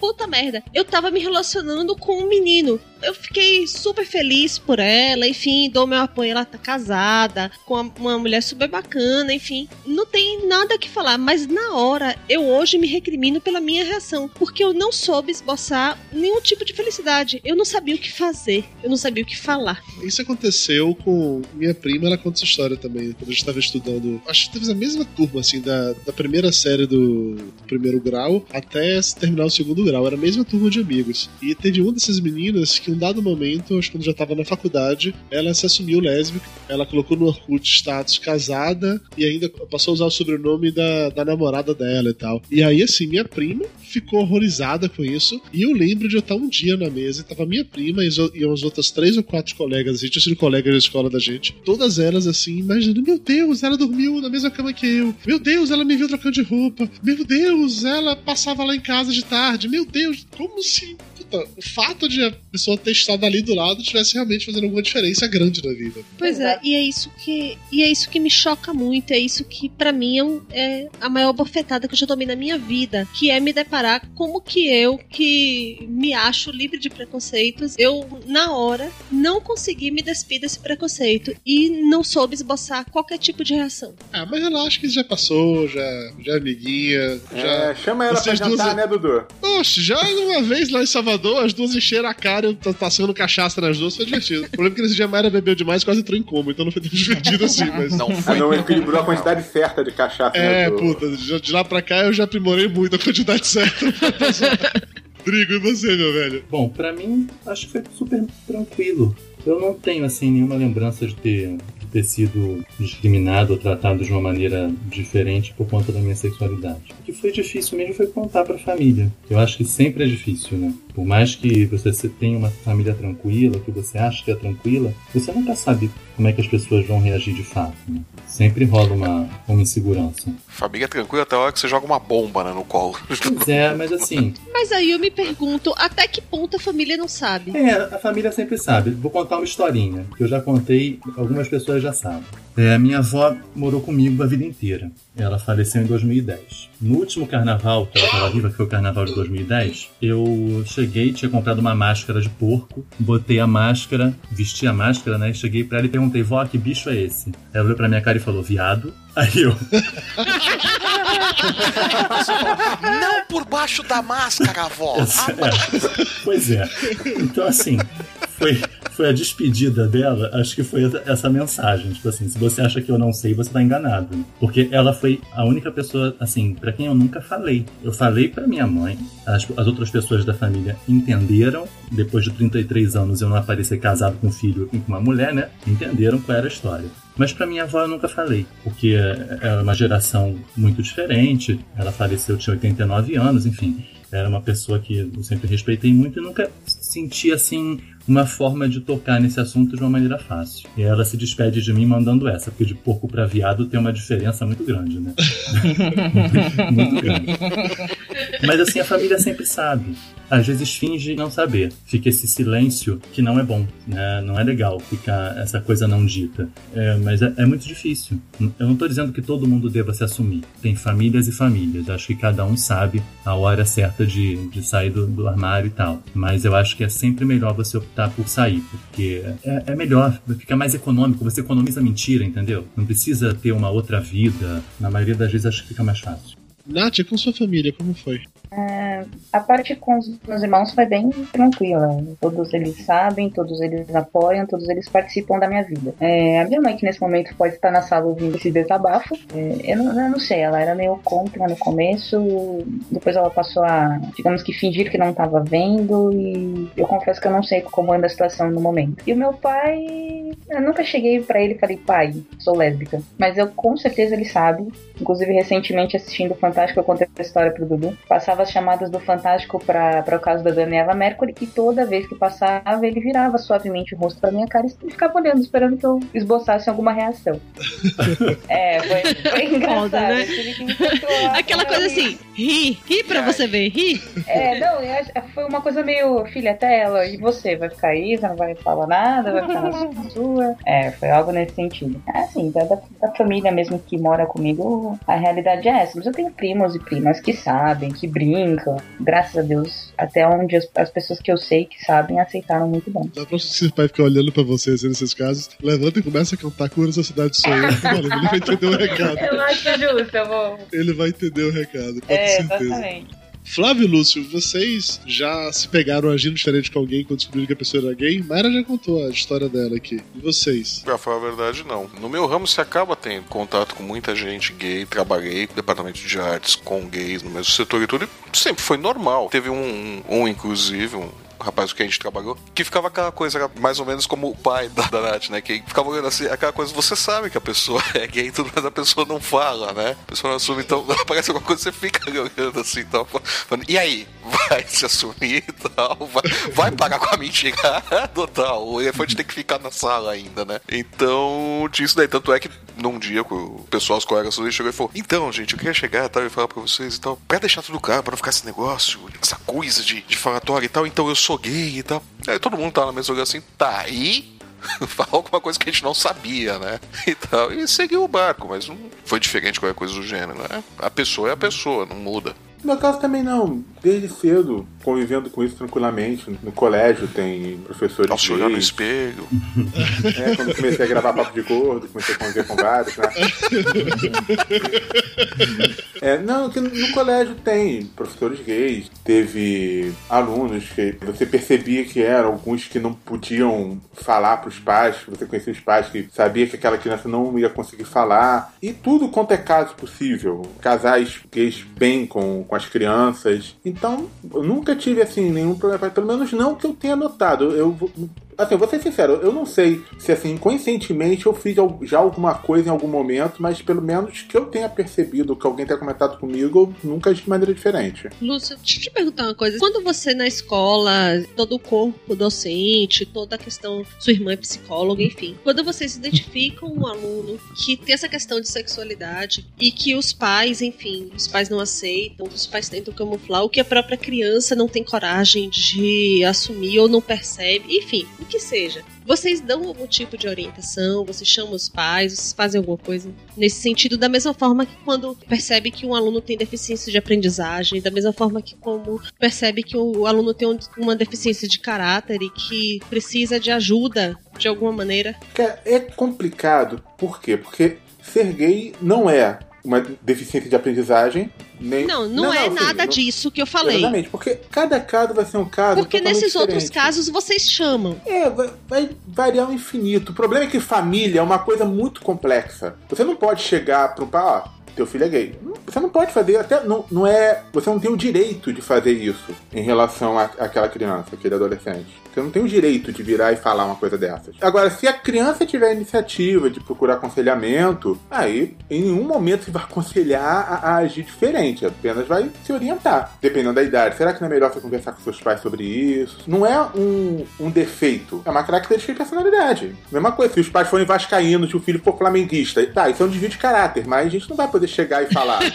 Puta merda, eu tava me relacionando com um menino. Eu fiquei super feliz por ela, enfim, dou meu apoio. Ela tá casada com uma- mulher super bacana, enfim. Não tem nada que falar, mas na hora, eu hoje me recrimino pela minha reação, porque eu não soube esboçar nenhum tipo de felicidade. Eu não sabia o que fazer, eu não sabia o que falar. Isso aconteceu com minha prima, ela conta essa história também, quando gente estava estudando. Acho que teve a mesma turma, assim, da, da primeira série do, do primeiro grau até terminar o segundo grau. Era a mesma turma de amigos. E teve uma dessas meninas que, em um dado momento, acho que quando já estava na faculdade, ela se assumiu lésbica. Ela colocou no Orkut status casada e ainda passou a usar o sobrenome da, da namorada dela e tal. E aí, assim, minha prima ficou horrorizada com isso. E eu lembro de eu estar um dia na mesa e tava minha prima e as outras três ou quatro colegas, a gente tinha sido colegas da escola da gente. Todas elas assim, imaginando: Meu Deus, ela dormiu na mesma cama que eu. Meu Deus, ela me viu trocando de roupa. Meu Deus, ela passava lá em casa de tarde. Meu Deus, como se. Puta, o fato de a pessoa ter estado ali do lado tivesse realmente fazendo alguma diferença grande na vida. Pois é, e é isso que e é isso que me choca muito, é isso que pra mim é, um- é a maior bofetada que eu já tomei na minha vida, que é me deparar como que eu que me acho livre de preconceitos, eu na hora não consegui me despir desse preconceito e não soube esboçar qualquer tipo de reação. Ah, mas relaxa que isso já passou, já, já é amiguinha. Já... É, chama ela pra jantar, né, Dudu? Oxe, já uma vez lá em Salvador, as duas encheram a cara, eu tô passando cachaça nas duas, foi divertido. O problema é que nesse dia a Mayra bebeu demais, quase entrou em coma, então não foi tão divertido assim, mas... Não Ah, não equilibrou a quantidade certa de cachaça, né, É, puta, de lá pra cá eu já aprimorei muito a quantidade certa pra passar. Drigo, e você, meu velho? Bom, pra mim, acho que foi super tranquilo. Eu não tenho, assim, nenhuma lembrança de ter, de ter sido discriminado ou tratado de uma maneira diferente por conta da minha sexualidade. O que foi difícil mesmo foi contar pra família. Eu acho que sempre é difícil, né? Por mais que você tenha uma família tranquila, que você acha que é tranquila, você nunca sabe como é que as pessoas vão reagir de fato, né? Sempre rola uma, uma insegurança. Família tranquila até a hora que você joga uma bomba né, no colo. Pois é, mas assim, Mas aí eu me pergunto, até que ponto a família não sabe? É, a família sempre sabe. Vou contar uma historinha que eu já contei, algumas pessoas já sabem. É, minha avó morou comigo a vida inteira. Ela faleceu em 2010. No último carnaval que ela estava viva, que foi o carnaval de 2010, eu cheguei, tinha comprado uma máscara de porco, botei a máscara, vesti a máscara, né? Cheguei pra ela e perguntei, vó, que bicho é esse? Ela olhou pra minha cara e falou, viado. Aí eu, Não por baixo da máscara, avó. É, pois é. Então, assim, foi, foi a despedida dela, acho que foi essa, mensagem. Tipo assim, se você acha que eu não sei, você tá enganado. Porque ela foi a única pessoa, assim, pra quem eu nunca falei. Eu falei pra minha mãe, as, as outras pessoas da família entenderam. Depois de 33 anos eu não aparecer casado com um filho e com uma mulher, né? Entenderam qual era a história. Mas pra minha avó eu nunca falei, porque era uma geração muito diferente. Ela faleceu, tinha 89 anos, enfim. Era uma pessoa que eu sempre respeitei muito e nunca senti assim uma forma de tocar nesse assunto de uma maneira fácil. E ela se despede de mim mandando essa, porque de porco pra viado tem uma diferença muito grande, né? muito grande. Mas assim, a família sempre sabe. Às vezes finge não saber. Fica esse silêncio que não é bom, né? Não é legal ficar essa coisa não dita. É, mas é, é muito difícil. Eu não estou dizendo que todo mundo deva se assumir. Tem famílias e famílias. Acho que cada um sabe a hora certa de, de sair do, do armário e tal. Mas eu acho que é sempre melhor você optar por sair, porque é, é melhor, fica mais econômico. Você economiza mentira, entendeu? Não precisa ter uma outra vida. Na maioria das vezes acho que fica mais fácil. Nath, com sua família, como foi? É, a parte com os meus irmãos foi bem tranquila. Todos eles sabem, todos eles apoiam, todos eles participam da minha vida. É, a minha mãe, que nesse momento pode estar na sala ouvindo esse desabafo, é, eu, não, eu não sei, ela era meio contra no começo, depois ela passou a, digamos que, fingir que não estava vendo, e eu confesso que eu não sei como anda a situação no momento. E o meu pai, eu nunca cheguei para ele e falei, pai, sou lésbica. Mas eu com certeza ele sabe. Inclusive, recentemente assistindo o Fantástico, eu contei a história pro Dudu. Passava as chamadas do Fantástico para o caso da Daniela Mercury e toda vez que passava ele virava suavemente o rosto pra minha cara e ficava olhando, esperando que eu esboçasse alguma reação. é, foi, foi engraçado. Foda, né? me controlar, Aquela coisa rir. assim, ri, ri pra você ver, ri. É, não, foi uma coisa meio, filha, até ela, e você? Vai ficar aí, você não vai falar nada, vai ficar na sua? É, foi algo nesse sentido. É assim, da, da, família mesmo que mora comigo, a realidade é essa. Mas eu tenho primos e primas que sabem, que brincam. Graças a Deus, até onde as, as pessoas que eu sei que sabem aceitaram muito bem. Da próxima que seu pai ficar olhando pra você assim, nesses casos, levanta e começa a cantar Cura essa cidade sou eu. Ele vai entender o recado. Eu acho justo, eu vou. Ele vai entender o recado, pode ter É, certeza. exatamente. Flávio e Lúcio, vocês já se pegaram agindo diferente com alguém quando descobriram que a pessoa era gay? Mayra já contou a história dela aqui. E vocês? Pra falar a verdade, não. No meu ramo, você acaba tendo contato com muita gente gay. Trabalhei no departamento de artes com gays no mesmo setor e tudo. E sempre foi normal. Teve um, um inclusive, um rapaz quem a gente trabalhou, que ficava aquela coisa, mais ou menos como o pai da, da Nath, né? Que ficava olhando assim, aquela coisa, você sabe que a pessoa é gay tudo, mas a pessoa não fala, né? A pessoa não assume, então aparece alguma coisa, você fica olhando assim, então, falando, e aí? Vai se assumir e tal? Vai, vai parar com a mentira total. O elefante tem que ficar na sala ainda, né? Então, tinha isso daí. Tanto é que num dia que o pessoal, os colegas chegou e falou: Então, gente, eu queria chegar tal, e falar pra vocês e tal, pra deixar tudo claro, pra não ficar esse negócio, essa coisa de, de falatório e tal, então eu sou gay e tal. Aí todo mundo tá na mesma lugar assim, tá aí. Fala alguma coisa que a gente não sabia, né? E tal. E seguiu o barco, mas não foi diferente qualquer coisa do gênero, né? A pessoa é a pessoa, não muda. No meu caso também não. Desde cedo, convivendo com isso tranquilamente. No colégio tem professores Ao se olhar no espelho. É, quando comecei a gravar papo de gordo, comecei a conviver com vários, né? É, não, que no colégio tem professores gays, teve alunos que você percebia que eram alguns que não podiam falar para os pais, você conhecia os pais, que sabia que aquela criança não ia conseguir falar. E tudo quanto é caso possível. Casais gays bem com, com as crianças. Então, eu nunca tive assim nenhum problema, pelo menos não que eu tenha notado. Eu, Assim, vou ser sincero, eu não sei se assim, conscientemente eu fiz já alguma coisa em algum momento, mas pelo menos que eu tenha percebido, que alguém tenha comentado comigo, nunca de maneira diferente. Lúcio, deixa eu te perguntar uma coisa. Quando você na escola, todo o corpo docente, toda a questão, sua irmã é psicóloga, enfim, quando vocês identificam um aluno que tem essa questão de sexualidade e que os pais, enfim, os pais não aceitam, os pais tentam camuflar, o que a própria criança não tem coragem de assumir ou não percebe, enfim, que seja. Vocês dão algum tipo de orientação, vocês chamam os pais, vocês fazem alguma coisa nesse sentido, da mesma forma que quando percebe que um aluno tem deficiência de aprendizagem, da mesma forma que como percebe que o aluno tem um- uma deficiência de caráter e que precisa de ajuda de alguma maneira. É complicado, por quê? Porque ser gay não é uma deficiência de aprendizagem, nem. Não, não, é sim, nada não- disso que eu falei. Exatamente, porque cada caso vai ser um caso. Porque nesses outros diferente. casos vocês chamam. É, vai, vai variar ao infinito. O problema é que família é uma coisa muito complexa. Você não pode chegar um pai, ó, teu filho é gay. Não, Você não pode fazer, até não, não é. Você não tem o direito de fazer isso em relação à- àquela criança, aquele adolescente. Você não tem o direito de virar e falar uma coisa dessas. Agora, se a criança tiver a iniciativa de procurar aconselhamento, aí em nenhum momento você vai aconselhar a, a agir diferente. apenas vai se orientar, dependendo da idade. Será que não é melhor você conversar com seus pais sobre isso? Não é um, um defeito, é uma característica de personalidade. Mesma coisa, se os pais forem vascaínos, se o filho for flamenguista, tá, isso é um desvio de caráter, mas a gente não vai poder chegar e falar.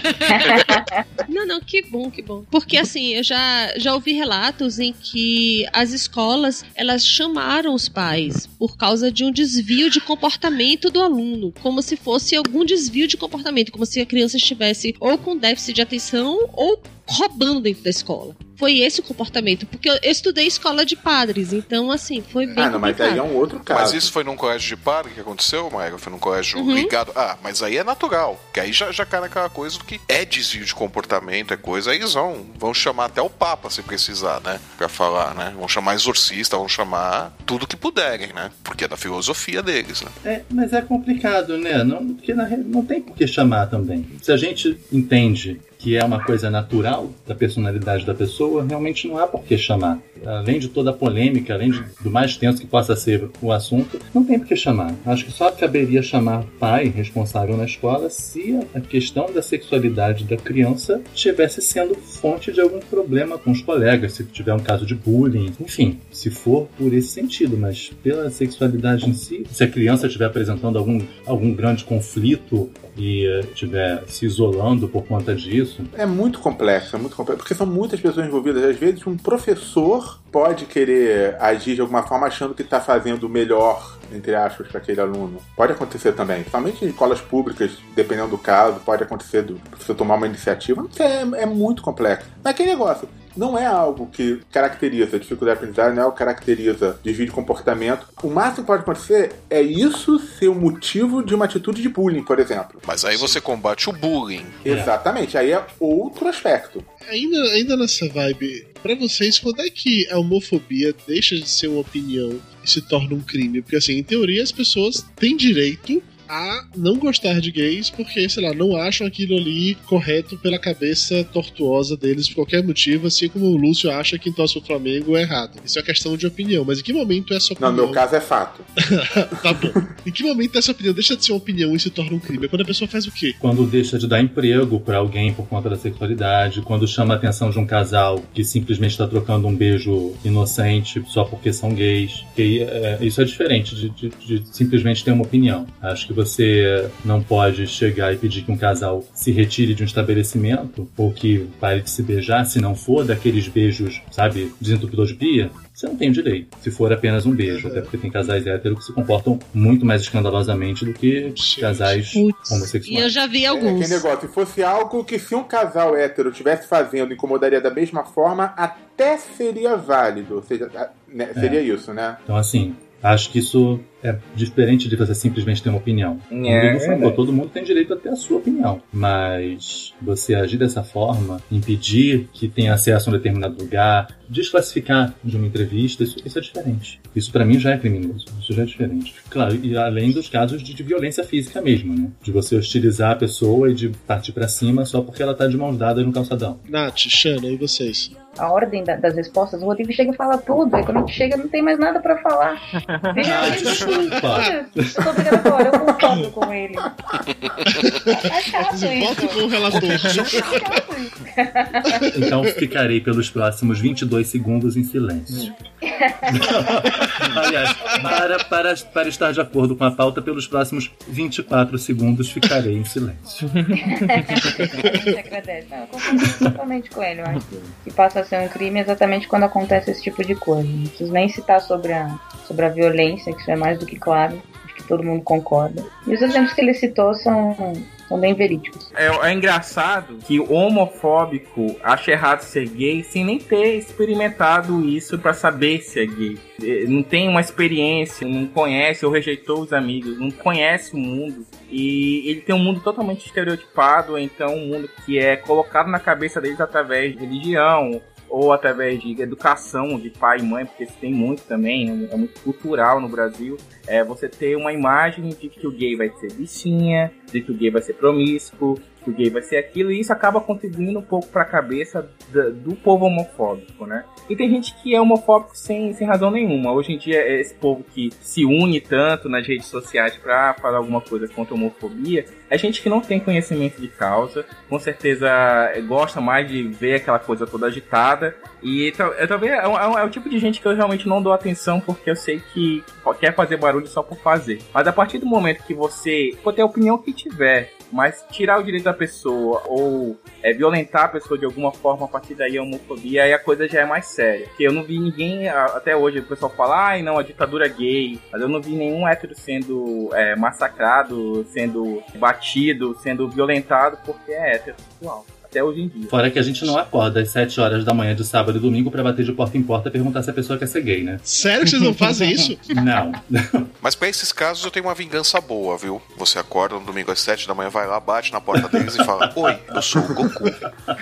Não, não, que bom, que bom. Porque assim, eu já, já ouvi relatos em que as escolas, elas chamaram os pais por causa de um desvio de comportamento do aluno, como se fosse algum desvio de comportamento, como se a criança estivesse ou com déficit de atenção ou roubando dentro da escola. Foi esse o comportamento, porque eu eu estudei escola de padres, então assim, foi bem ah, não, mas aí é um outro caso. Mas isso foi num colégio de padre que aconteceu, Maia? Foi num colégio Uhum. ligado. Ah, mas aí é natural. Que aí já, já cai naquela coisa do que é desvio de comportamento, é coisa. Aí eles vão, vão chamar até o Papa se precisar, né? Pra falar, né? Vão chamar exorcista, vão chamar tudo que puderem, né? Porque é da filosofia deles, né? É, mas é complicado, né? Não, porque na não tem por que chamar também. Se a gente entende que é uma coisa natural da personalidade da pessoa, realmente não há por que chamar. Além de toda a polêmica, além de- do mais tenso que possa ser o assunto, não tem por que chamar. Acho que só caberia chamar pai responsável na escola se a questão da sexualidade da criança estivesse sendo fonte de algum problema com os colegas, se tiver um caso de bullying, enfim, se for por esse sentido, mas pela sexualidade em si, se a criança estiver apresentando algum, algum grande conflito e eh, estiver se isolando por conta disso, É muito complexo, é muito complexo, porque são muitas pessoas envolvidas. Às vezes, um professor pode querer agir de alguma forma achando que está fazendo o melhor, entre aspas, para aquele aluno. Pode acontecer também, principalmente em escolas públicas, dependendo do caso, pode acontecer do professor tomar uma iniciativa. Não sei, é, é muito complexo. Mas aquele negócio. Não é algo que caracteriza dificuldade de aprendizagem, não é algo que caracteriza desvio de comportamento. O máximo que pode acontecer é isso ser o motivo de uma atitude de bullying, por exemplo. Mas aí você combate o bullying. Exatamente, aí é outro aspecto. Ainda, ainda nessa vibe, pra vocês, quando é que a homofobia deixa de ser uma opinião e se torna um crime? Porque, assim, em teoria, as pessoas têm direito a não gostar de gays porque, sei lá, não acham aquilo ali correto pela cabeça tortuosa deles por qualquer motivo, assim como o Lúcio acha que torce o Flamengo é errado. Isso é questão de opinião, mas em que momento essa Não, opinião. no meu caso é fato. tá bom. Em que momento essa opinião deixa de ser uma opinião e se torna um crime? É quando a pessoa faz o quê? quando deixa de dar emprego pra alguém por conta da sexualidade, quando chama a atenção de um casal que simplesmente está trocando um beijo inocente só porque são gays. Que, é, isso é diferente de, de- de simplesmente ter uma opinião. Acho que você não pode chegar e pedir que um casal se retire de um estabelecimento ou que pare de se beijar se não for daqueles beijos, sabe, desentupidor de pia. Você não tem o direito, se for apenas um beijo, até porque tem casais héteros que se comportam muito mais escandalosamente do que casais Putz, homossexuais. E eu já vi É alguns. aquele negócio, se fosse algo que se um casal hétero estivesse fazendo incomodaria da mesma forma, até seria válido. Ou seja, né, seria isso, né? Então, assim, acho que isso é diferente de você simplesmente ter uma opinião. Como É, verdade. todo mundo tem direito a ter a sua opinião. Mas você agir dessa forma, impedir que tenha acesso a um determinado lugar, desclassificar de uma entrevista, isso, isso é diferente. Isso pra mim já é criminoso. Isso já é diferente. Claro, e além dos casos de, de violência física mesmo, né? De você hostilizar a pessoa e de partir pra cima só porque ela tá de mãos dadas no calçadão. Nath, Xana, e vocês? A ordem da- das respostas, o Rodrigo chega e fala tudo, aí quando a gente chega não tem mais nada pra falar. Ah, desculpa. Eu sou obrigatória, eu concordo com ele. É chato Volte com o relator. Então ficarei pelos próximos 22 segundos em silêncio. Aliás, para, para, para estar de acordo com a pauta, pelos próximos 24 segundos ficarei em silêncio. A gente agradece. Não, eu concordo totalmente com ele. Eu acho que- que passa a ser um crime exatamente quando acontece esse tipo de coisa. Não preciso nem citar sobre a, sobre a violência, que isso é mais do que claro. Acho que todo mundo concorda. E os exemplos que ele citou são, são bem verídicos. É, é engraçado que o homofóbico acha errado ser gay sem nem ter experimentado isso pra saber se é gay. Eh, Não tem uma experiência, não conhece ou rejeitou os amigos, não conhece o mundo. E ele tem um mundo totalmente estereotipado, então um mundo que é colocado na cabeça deles através de religião ou através de educação de pai e mãe, porque isso tem muito também, é muito cultural no Brasil. É você ter uma imagem de que o gay vai ser bichinha, de que o gay vai ser promíscuo, que o gay vai ser aquilo, e isso acaba contribuindo um pouco pra cabeça da- do povo homofóbico, né? E tem gente que é homofóbico sem, sem razão nenhuma. Hoje em dia, é esse povo que se une tanto nas redes sociais pra falar alguma coisa contra a homofobia, é gente que não tem conhecimento de causa, com certeza é, gosta mais de ver aquela coisa toda agitada. E eu talvez é, é é o tipo de gente que eu realmente não dou atenção porque eu sei que quer fazer barulho só por fazer. Mas a partir do momento que você pode ter a opinião que tiver, mas tirar o direito da pessoa ou é, violentar a pessoa de alguma forma, a partir daí é homofobia, aí a coisa já é mais séria. Porque eu não vi ninguém, até hoje, o pessoal fala, ai não, a ditadura é gay, mas eu não vi nenhum hétero sendo é, massacrado, sendo batido, sendo violentado porque é heterossexual. Até hoje em dia. Fora que a gente não acorda às 7 horas da manhã de sábado e domingo pra bater de porta em porta e perguntar se a pessoa quer ser gay, né? Sério que vocês não fazem isso? Não. Mas pra esses casos eu tenho uma vingança boa, viu? Você acorda no domingo às 7 da manhã, vai lá, bate na porta deles e fala: Oi, eu sou o Goku.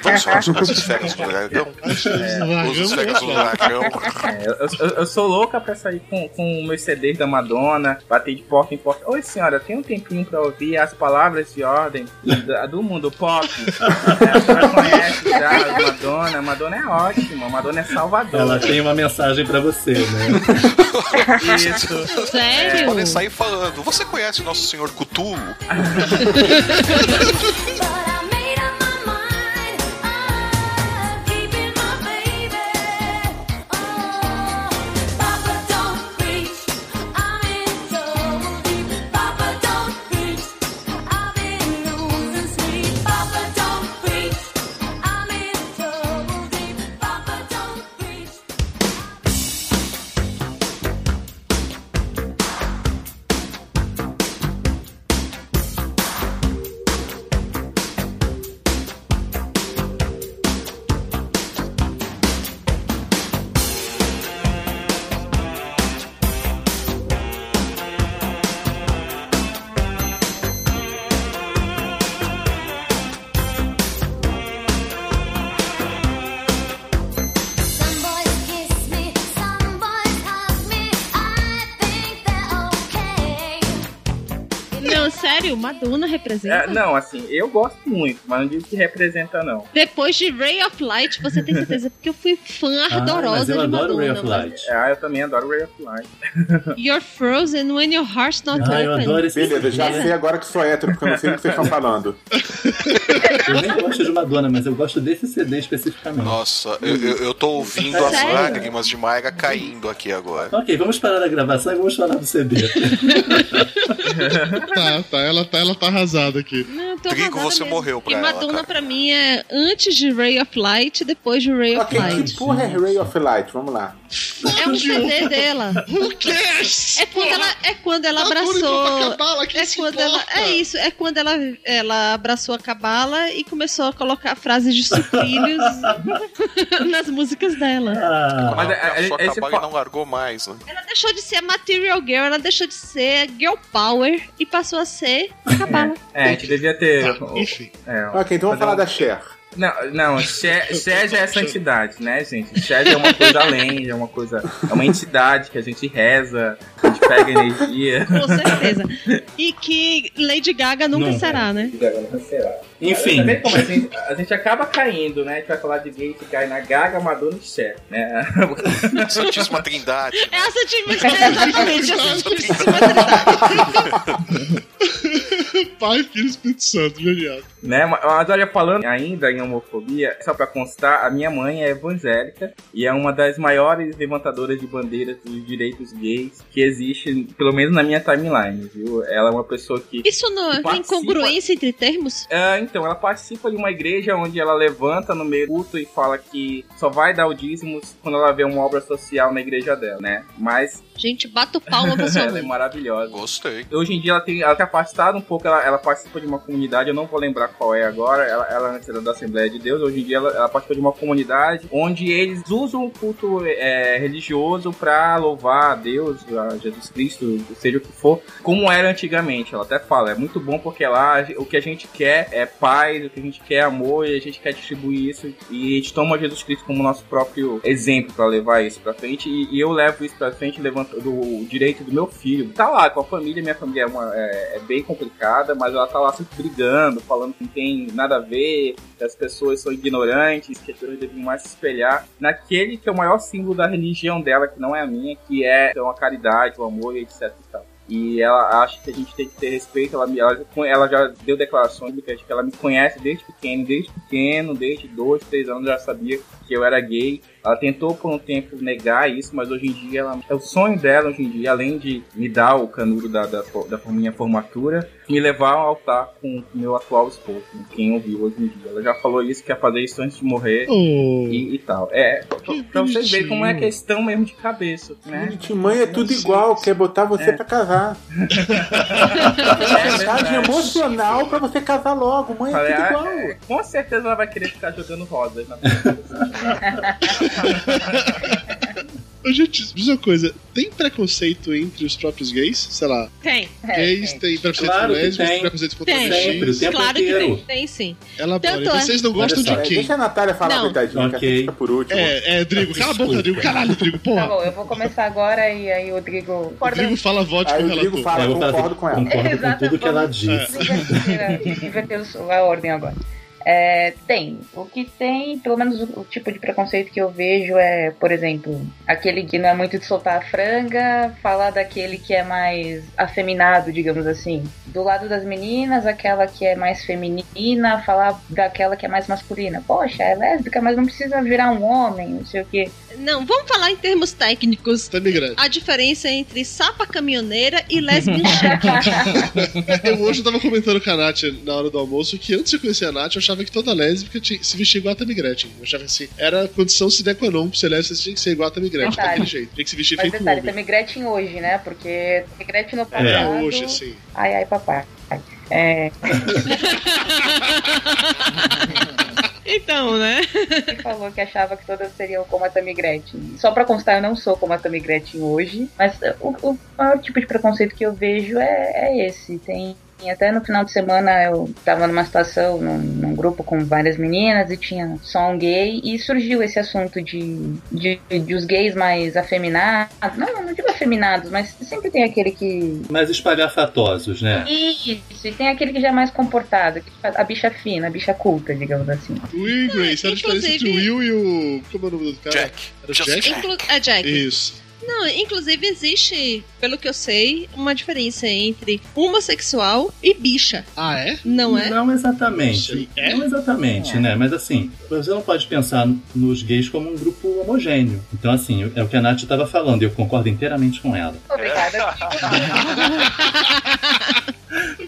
Vamos falar sobre as esferas do dragão? É. Os esferas do dragão. É, eu, eu- eu sou louca pra sair com, com meus CDs da Madonna, bater de porta em porta. Oi, senhora, tem um tempinho pra ouvir as palavras de ordem da- do mundo pop? É, senhora conhece já a Madonna? A Madonna é ótima, a Madonna é salvadora. Ela tem uma mensagem pra você, né? Isso. Sério? Podem sair falando. Você conhece o nosso senhor Cutulo? Sério, Madonna representa. É, não, assim, eu gosto muito, mas não digo que representa, não. Depois de Ray of Light, você tem certeza? Porque eu fui fã ardorosa de Madonna. mas- Ah, eu também adoro Ray of Light. You're frozen when your heart's not Ah, eu open. adoro esse Beleza, já É. sei agora que sou hétero, porque eu não sei o que vocês estão falando. Eu nem gosto de Madonna, mas eu gosto desse CD especificamente. Nossa, eu, eu, eu tô ouvindo as Sério? lágrimas de Mayra caindo aqui agora. Ok, vamos parar a gravação e vamos falar do CD. Tá, tá, ela tá, ela tá arrasada aqui. Não, tô Trigo, você mesmo. morreu pra E ela, Madonna cara. pra mim é antes de Ray of Light e depois de Ray of Ok, Light. que porra é Ray of Light? Vamos lá. É um CD dela. Who cares? É quando ela, é quando ela abraçou. a cabala, É se quando ela, é isso, é quando ela, ela abraçou a cabala e começou a colocar frases de sucrilhos nas músicas dela. Ah, Mas, a, é, é, sua esse cabala fa- não largou mais, né? Ela deixou de ser Material Girl, ela deixou de ser Girl Power e passou a ser a cabala. É, a gente devia ter. Tá, enfim. É, Ok, então vamos falar um- da Cher. Não, não, Cher já é santidade, né, gente? Já é uma coisa além, é uma coisa. É uma entidade que a gente reza, a gente pega energia. Com certeza. E que Lady Gaga nunca Nunca. será, né? Enfim. Tá vendo como a gente, a gente acaba caindo, né? A gente vai falar de gay que cai na Gaga, Madonna e Cher, né? Santíssima Trindade. É a Santíssima exatamente, a Santíssima Pai, Filho e Espírito Santo, genial. né? Mas olha, falando ainda em homofobia, só pra constar, a minha mãe é evangélica e é uma das maiores levantadoras de bandeiras dos direitos gays que existe, pelo menos na minha timeline, viu? Ela é uma pessoa que. Isso não que tem participa- incongruência entre termos? É, então, ela participa de uma igreja onde ela levanta no meio do culto e fala que só vai dar o dízimo quando ela vê uma obra social na igreja dela, né? Mas Gente, bato palma pra sua ela é mãe. maravilhosa. Gostei. Hoje em dia ela tem ela tá afastada um pouco, ela, ela participa de uma comunidade, eu não vou lembrar qual é agora, ela, ela antes era da Assembleia de Deus, hoje em dia ela, ela participa de uma comunidade onde eles usam o culto é, religioso pra louvar a Deus, a Jesus Cristo, seja o que for, como era antigamente. Ela até fala, é muito bom porque lá o que a gente quer é paz, o que a gente quer é amor e a gente quer distribuir isso e a gente toma Jesus Cristo como nosso próprio exemplo pra levar isso pra frente e, e eu levo isso pra frente levando do direito do meu filho. Tá lá com a família, minha família é, uma- é- é bem complicada, mas ela tá lá sempre brigando, falando que não tem nada a ver, que as pessoas são ignorantes, que as pessoas devem mais se espelhar naquele que é o maior símbolo da religião dela, que não é a minha, que é então, a caridade, o amor e etc e tal. E ela acha que a gente tem que ter respeito. Ela, ela, ela já deu declarações de que ela me conhece desde pequeno, desde pequeno, desde dois, três anos já sabia que eu era gay. Ela tentou por um tempo negar isso, mas hoje em dia ela, é o sonho dela hoje em dia, além de me dar o canudo da, da, da minha formatura, me levar ao altar com o meu atual esposo, com quem ouviu hoje em dia. Ela já falou isso, quer fazer isso antes de morrer Oh. e, e tal. É, pra vocês verem como é questão mesmo de cabeça, né? Gente, mãe é tudo igual, quer botar você É. pra casar. É Mensagem verdade. emocional pra você casar logo. Mãe é Falei, tudo ah, igual. é, com certeza ela vai querer ficar jogando rosas na Gente, diz uma coisa: tem preconceito entre os próprios gays? Sei lá. Tem. Gays tem preconceito Claro com que lésbicas, tem. preconceito contra Tem. O tempo claro que tem. Tem sim. Elabore. Tanto é- Vocês não gostam só, de quem? Deixa a Natália falar, Não. coitadinha, que Ok. essa fica por último. É, é, Drigo, cala a boca, Drigo. Caralho, Drigo, Tá porra. bom, eu vou começar agora e aí o Rodrigo. O Drigo fala vote Aí com o o Rodrigo relator. fala, É, concordo com ela. Concordo com tudo que ela inverter o- a ordem agora. É, tem. O que tem, pelo menos o, tipo de preconceito que eu vejo é, por exemplo, aquele que não é muito de soltar a franga, falar daquele que é mais afeminado, digamos assim. Do lado das meninas, aquela que é mais feminina, falar daquela que é mais masculina. Poxa, é lésbica, mas não precisa virar um homem, não sei o quê. Não, vamos falar em termos técnicos. Tá. A diferença entre sapa caminhoneira e lesbian Eu hoje tava comentando com a Nath na hora do almoço que antes de conhecer a Nath, eu achava que toda lésbica tinha, se vestia igual a Tammy Gretchen. Eu achava assim, era a condição sine qua non pra ser lésbica, você tinha que ser igual a Tammy Gretchen, Detalhe. daquele jeito. Tinha que se vestir Mas feito detalhe, homem. também Gretchen hoje, né? Porque Gretchen no É, passado... hoje, assim. Ai, ai, papai. É, Então, né? que falou que achava que todas seriam como a Tammy Gretchen. Só pra constar, eu não sou como a Tammy Gretchen hoje, mas o, o maior tipo de preconceito que eu vejo é, é esse. Tem até no final de semana eu tava numa situação, num, num grupo com várias meninas e tinha só um gay e surgiu esse assunto de, de, de os gays mais afeminados. Não, não digo afeminados, mas sempre tem aquele que Mais espalhafatosos, né? isso, e tem aquele que já é mais comportado, que faz a bicha fina, a bicha culta, digamos assim. Will Grace, era a diferença entre o Will e o. Como é o nome do cara? Jack. Era Jack? Jack. Inclu é Jack. Isso. Não, inclusive existe, pelo que eu sei, uma diferença entre homossexual e bicha. Ah, é? Não é? Não exatamente. É? Não exatamente, né? Mas assim, você não pode pensar nos gays como um grupo homogêneo. Então, assim, é o que a Nath estava falando, e eu concordo inteiramente com ela. Obrigada.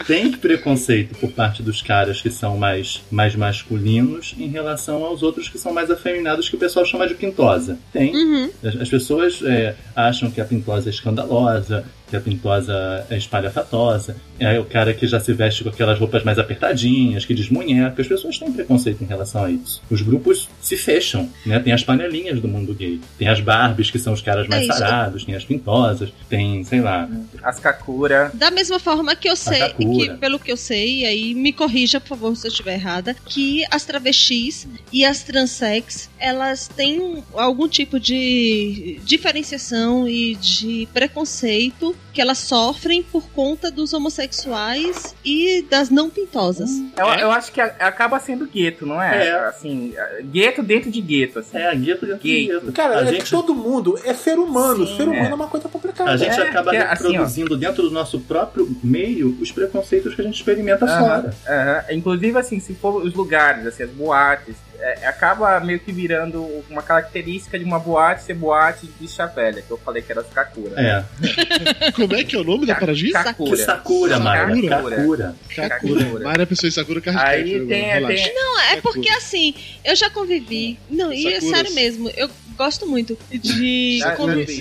Tem preconceito por parte dos caras que são mais, mais masculinos em relação aos outros que são mais afeminados, que o pessoal chama de pintosa. Tem. Uhum. As, as pessoas é, acham que a pintosa é escandalosa, que a pintosa é espalhafatosa, é o cara que já se veste com aquelas roupas mais apertadinhas, que desmunheca. As pessoas têm preconceito em relação a isso. Os grupos se fecham, né? Tem as panelinhas do mundo gay. Tem as Barbies, que são os caras mais É sarados, tem as pintosas, tem, sei lá, As Kakura. Da mesma forma que eu sei, que pelo que eu sei, e aí me corrija, por favor, se eu estiver errada, que as travestis e as transex, elas têm algum tipo de diferenciação e de preconceito que elas sofrem por conta dos homossexuais e das não pintosas. Eu, eu acho que a- acaba sendo gueto, não é? É. Assim, gueto dentro de gueto. Assim. É, gueto dentro Gay. de gueto. Cara, a é gente, que todo mundo é ser humano. Sim, ser humano é. é. uma coisa complicada. a gente É, acaba que é assim, reproduzindo dentro do nosso próprio meio os preconceitos que a gente experimenta Aham, fora. aham. Inclusive, assim, se for os lugares, assim, as boates, é, acaba meio que virando uma característica de uma boate ser boate de bicha velha, que eu falei que era as Kakura. É. Como é que é o nome da paradinha? Kakura. Sakura. Sakura. Kakura. Kakura. Mayra pensou em Sakura Card Aí tem- agora, tem- Não, é porque assim, eu já convivi. Não, e é sério mesmo, eu gosto muito de.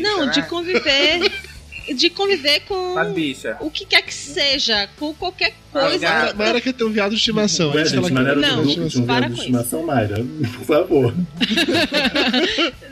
Não, né? de conviver. De conviver com o que quer que seja, com qualquer Ah, coisa. Ma- Mayra quer ter um viado de estimação. é Ué, gente, quer. não um para viado de com estimação, Mayra. Por favor.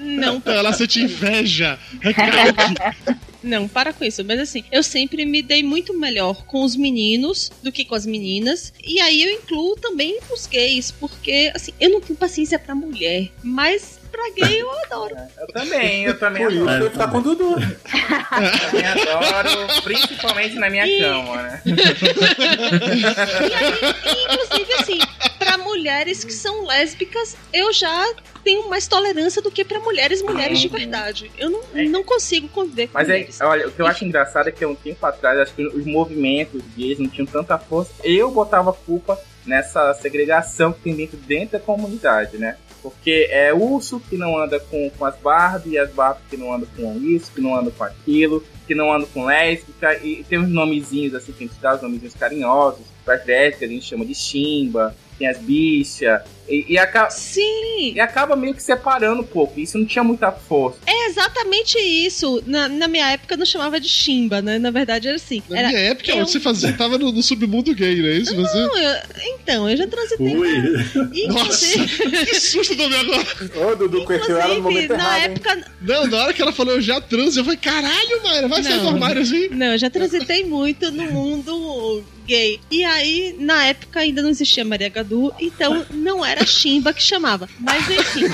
Não, Então, ela sente inveja. Recalque. não, para com isso. Mas assim, eu sempre me dei muito melhor com os meninos do que com as meninas. E aí eu incluo também os gays, porque assim, eu não tenho paciência pra mulher, mas pra gay, eu adoro. Eu também, eu também Por isso adoro. ele tá com o Dudu. também adoro, principalmente na minha E- cama, né? E aí, e, inclusive, assim, pra mulheres que são lésbicas, eu já tenho mais tolerância do que pra mulheres, mulheres de verdade. Eu não, não consigo conviver com Mas é, mulheres. olha, o que eu acho engraçado é que há um tempo atrás, acho que os movimentos gays não tinham tanta força. Eu botava culpa nessa segregação que tem dentro, dentro da comunidade, né? Porque é urso que não anda com, com as Barbie, e as Barbie que não andam com isso, que não andam com aquilo, que não andam com lésbica, e, tem uns nomezinhos assim que a gente dá, os nomezinhos carinhosos. Para as lésbicas a gente chama de chimba, tem as bichas, e, e, acaba, Sim. e acaba meio que separando um pouco. Isso não tinha muita força. É exatamente isso. Na, na minha época não chamava de chimba, né? Na verdade era assim. Na era, minha época, eu- você fazia, tava no, no submundo gay, não é isso? Você... Não, eu- então, eu já transitei. Ui. Nossa, que susto também agora. Ô, Dudu conheceu ela no momento inclusive na errado. hein? época. Não, na hora que ela falou eu já transo, eu falei, caralho, Mayra, vai sair do Não. armário assim. Não, eu já transitei muito no mundo gay. E aí, na época, ainda não existia Maria Gadu, então não era Chimba que chamava. Mas enfim.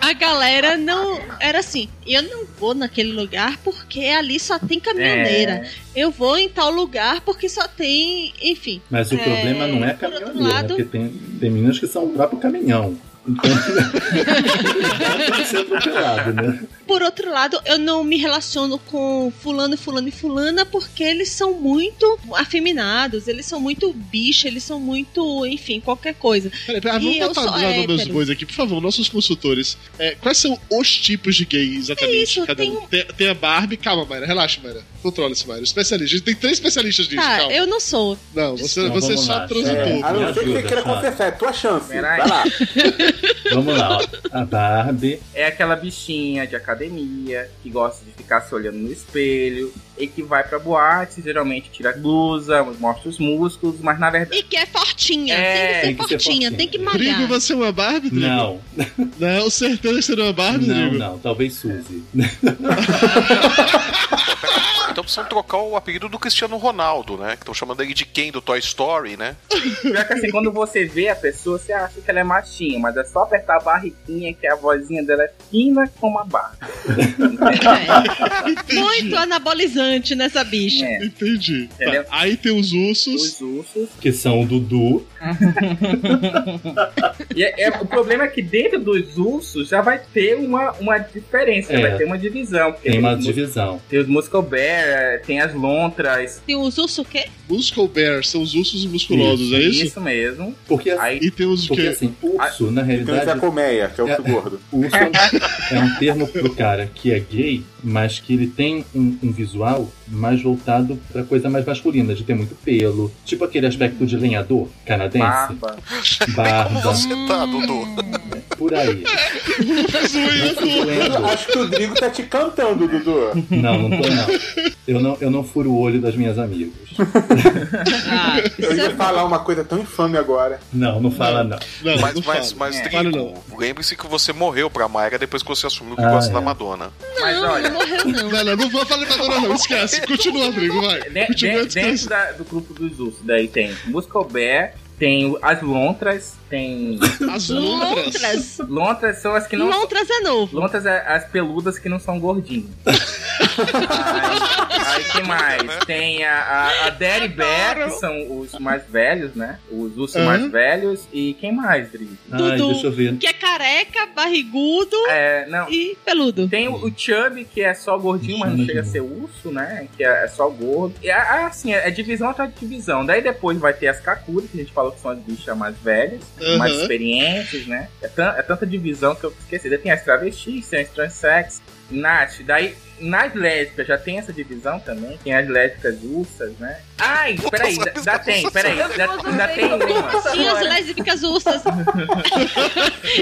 a galera não. Era assim: eu não vou naquele lugar porque ali só tem caminhoneira. Eu vou em tal lugar porque só tem. Enfim. Mas o É, problema não é caminhoneira, lado- porque tem, tem meninas que são o próprio caminhão. Então, ser atropelado, né? Por outro lado, eu não me relaciono com fulano, fulano e fulana porque eles são muito afeminados, eles são muito bicho, eles são muito, enfim, qualquer coisa. Peraí, peraí, vamos eu botar lá no meus bois aqui, por favor, nossos consultores. É, quais são os tipos de gay, exatamente? É isso, cada tem um? Tem, tem a Barbie, calma, Mayra, relaxa, Mayra. Controla-se, Mayra. Especialista. A gente tem três especialistas nisso, Tá, calma. eu não sou. Não, você, Então, você só lá. transitou. É, a não ser que você queira confessar, é tua chance. Peraí. Vai lá. Vamos lá, ó. A Barbie. É aquela bichinha de academia que gosta de ficar se olhando no espelho e que vai pra boate, geralmente tira a blusa, mostra os músculos, mas na verdade. E que é fortinha, É, tem que tem ser que ser fortinha, fortinha. tem que malhar. você é uma Barbie, Drigo? Não, Não, certeza que você não é uma Barbie, não, Drigo? não. Talvez Suzy. Então precisam trocar o apelido do Cristiano Ronaldo, né? Que estão chamando ele de quem do Toy Story, né? Pior que assim, quando você vê a pessoa, você acha que ela é machinha, mas é só apertar a barriguinha que a vozinha dela é fina como a barra. É. Muito anabolizante nessa bicha. É. Entendi. Tá? Aí tem os ursos. Os ursos. Que são o Dudu. E é- é- o problema é que dentro dos ursos já vai ter uma, uma diferença, É. vai ter uma divisão. porque Tem uma divisão. Tem os Muscle Bear, tem as lontras. Tem os ursos o quê? Muscle Bear, são os ursos musculosos, é isso? Isso mesmo. Porque, Aí, E tem os o porque quê? assim, urso, na Tem o Zé realidade, Colmeia, que é o É. urso gordo. urso é um- é um termo pro cara que é gay, mas que ele tem um, um visual mais voltado pra coisa mais masculina, de ter muito pelo. Tipo aquele aspecto de lenhador canadense. barba. Como Barba, você tá, Dudu? por aí. Eu acho que o Drigo tá te cantando, Dudu. Não, não tô não. Eu não, eu não furo o olho das minhas amigas. Ah, Eu ia é falar uma coisa tão infame agora. Não, não fala não. Não, Mas, não mas, fala. mas É. Lembre-se que você morreu pra Mayra depois que você assumiu que Ah, gosta é. da Madonna. Mas não, olha, não morreu não. Não, não, não vou falar nada não, esquece. Continua, Drigo, vai. de- Continua, de- dentro da- do grupo dos ursos, daí tem Muscle Bear, tem as lontras, tem. As lontras. Lontras. São as que não. Lontras é novo. Lontras é as peludas que não são gordinhas. aí, aí que mais? Tem a, a, a Daddy Bear, que são os mais velhos, né? Os ursos Aham. mais velhos. E quem mais, Dri? Ai, Dudu. deixa eu ver. Que é careca, barrigudo É, não. e peludo. Tem o, o Chubby, que é só gordinho, mas não chega a ser urso, né? Que é, é só gordo. E é, assim, é divisão atrás de divisão. Daí depois vai ter as Kakuri, que a gente falou que são as bichas mais velhas, Aham. mais experientes, né? É, é tanta divisão que eu esqueci. Daí tem as travestis, tem as transex, Nath. Daí, nas lésbicas já tem essa divisão também. Tem as lésbicas ursas, né? Ai, peraí, ainda ainda tem, peraí. Ainda, ainda tem uma. Sim, as lésbicas ursas.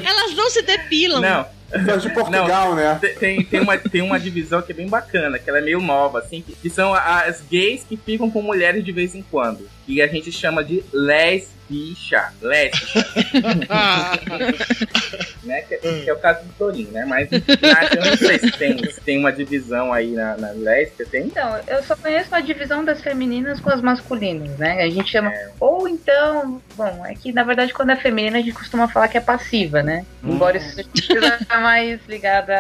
Elas não se depilam. Não, São de Portugal, né? Tem- Tem, uma, tem uma divisão que é bem bacana, que ela é meio nova, assim, que, que são as gays que ficam com mulheres de vez em quando. E a gente chama de lesbicha. Lésbica. Ah, né? Que, que é o caso do Torinho, né? Mas na, eu não sei se tem, se tem uma divisão aí na, na lésbica, tem? Então, eu só conheço a divisão das femininas com as masculinas, né? A gente chama. Ou então. Bom, é que na verdade quando é feminina a gente costuma falar que é passiva, né? Embora isso seja mais ligada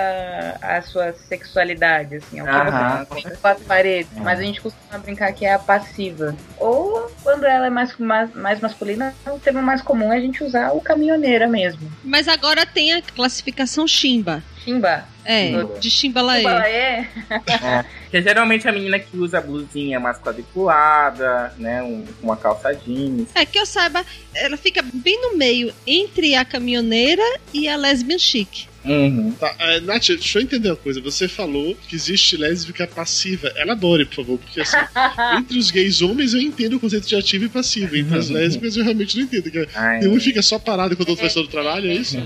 à sua sexualidade, assim. Ao que Aham, você quatro paredes. Mas a gente costuma brincar que é a passiva. Ou quando ela é mais, mais, mais masculina, o termo mais comum é a gente usar o caminhoneira mesmo. Mas agora tem a classificação Chimba. Chimba? É, Chimba. de Chimbalaê. Chimbalaê? É, que é geralmente a menina que usa a blusinha mais quadriculada, né? Um, uma calça jeans. É, que eu saiba, ela fica bem no meio entre a caminhoneira e a lesbian chic. Uhum. Tá, é, Nath, deixa eu entender uma coisa. Você falou que existe lésbica passiva. Elabore, por favor, porque assim, entre os gays homens eu entendo o conceito de ativo e passivo. Entre as lésbicas eu realmente não entendo. Que Ai, tem um fica só parado enquanto o outro faz todo o trabalho, é isso?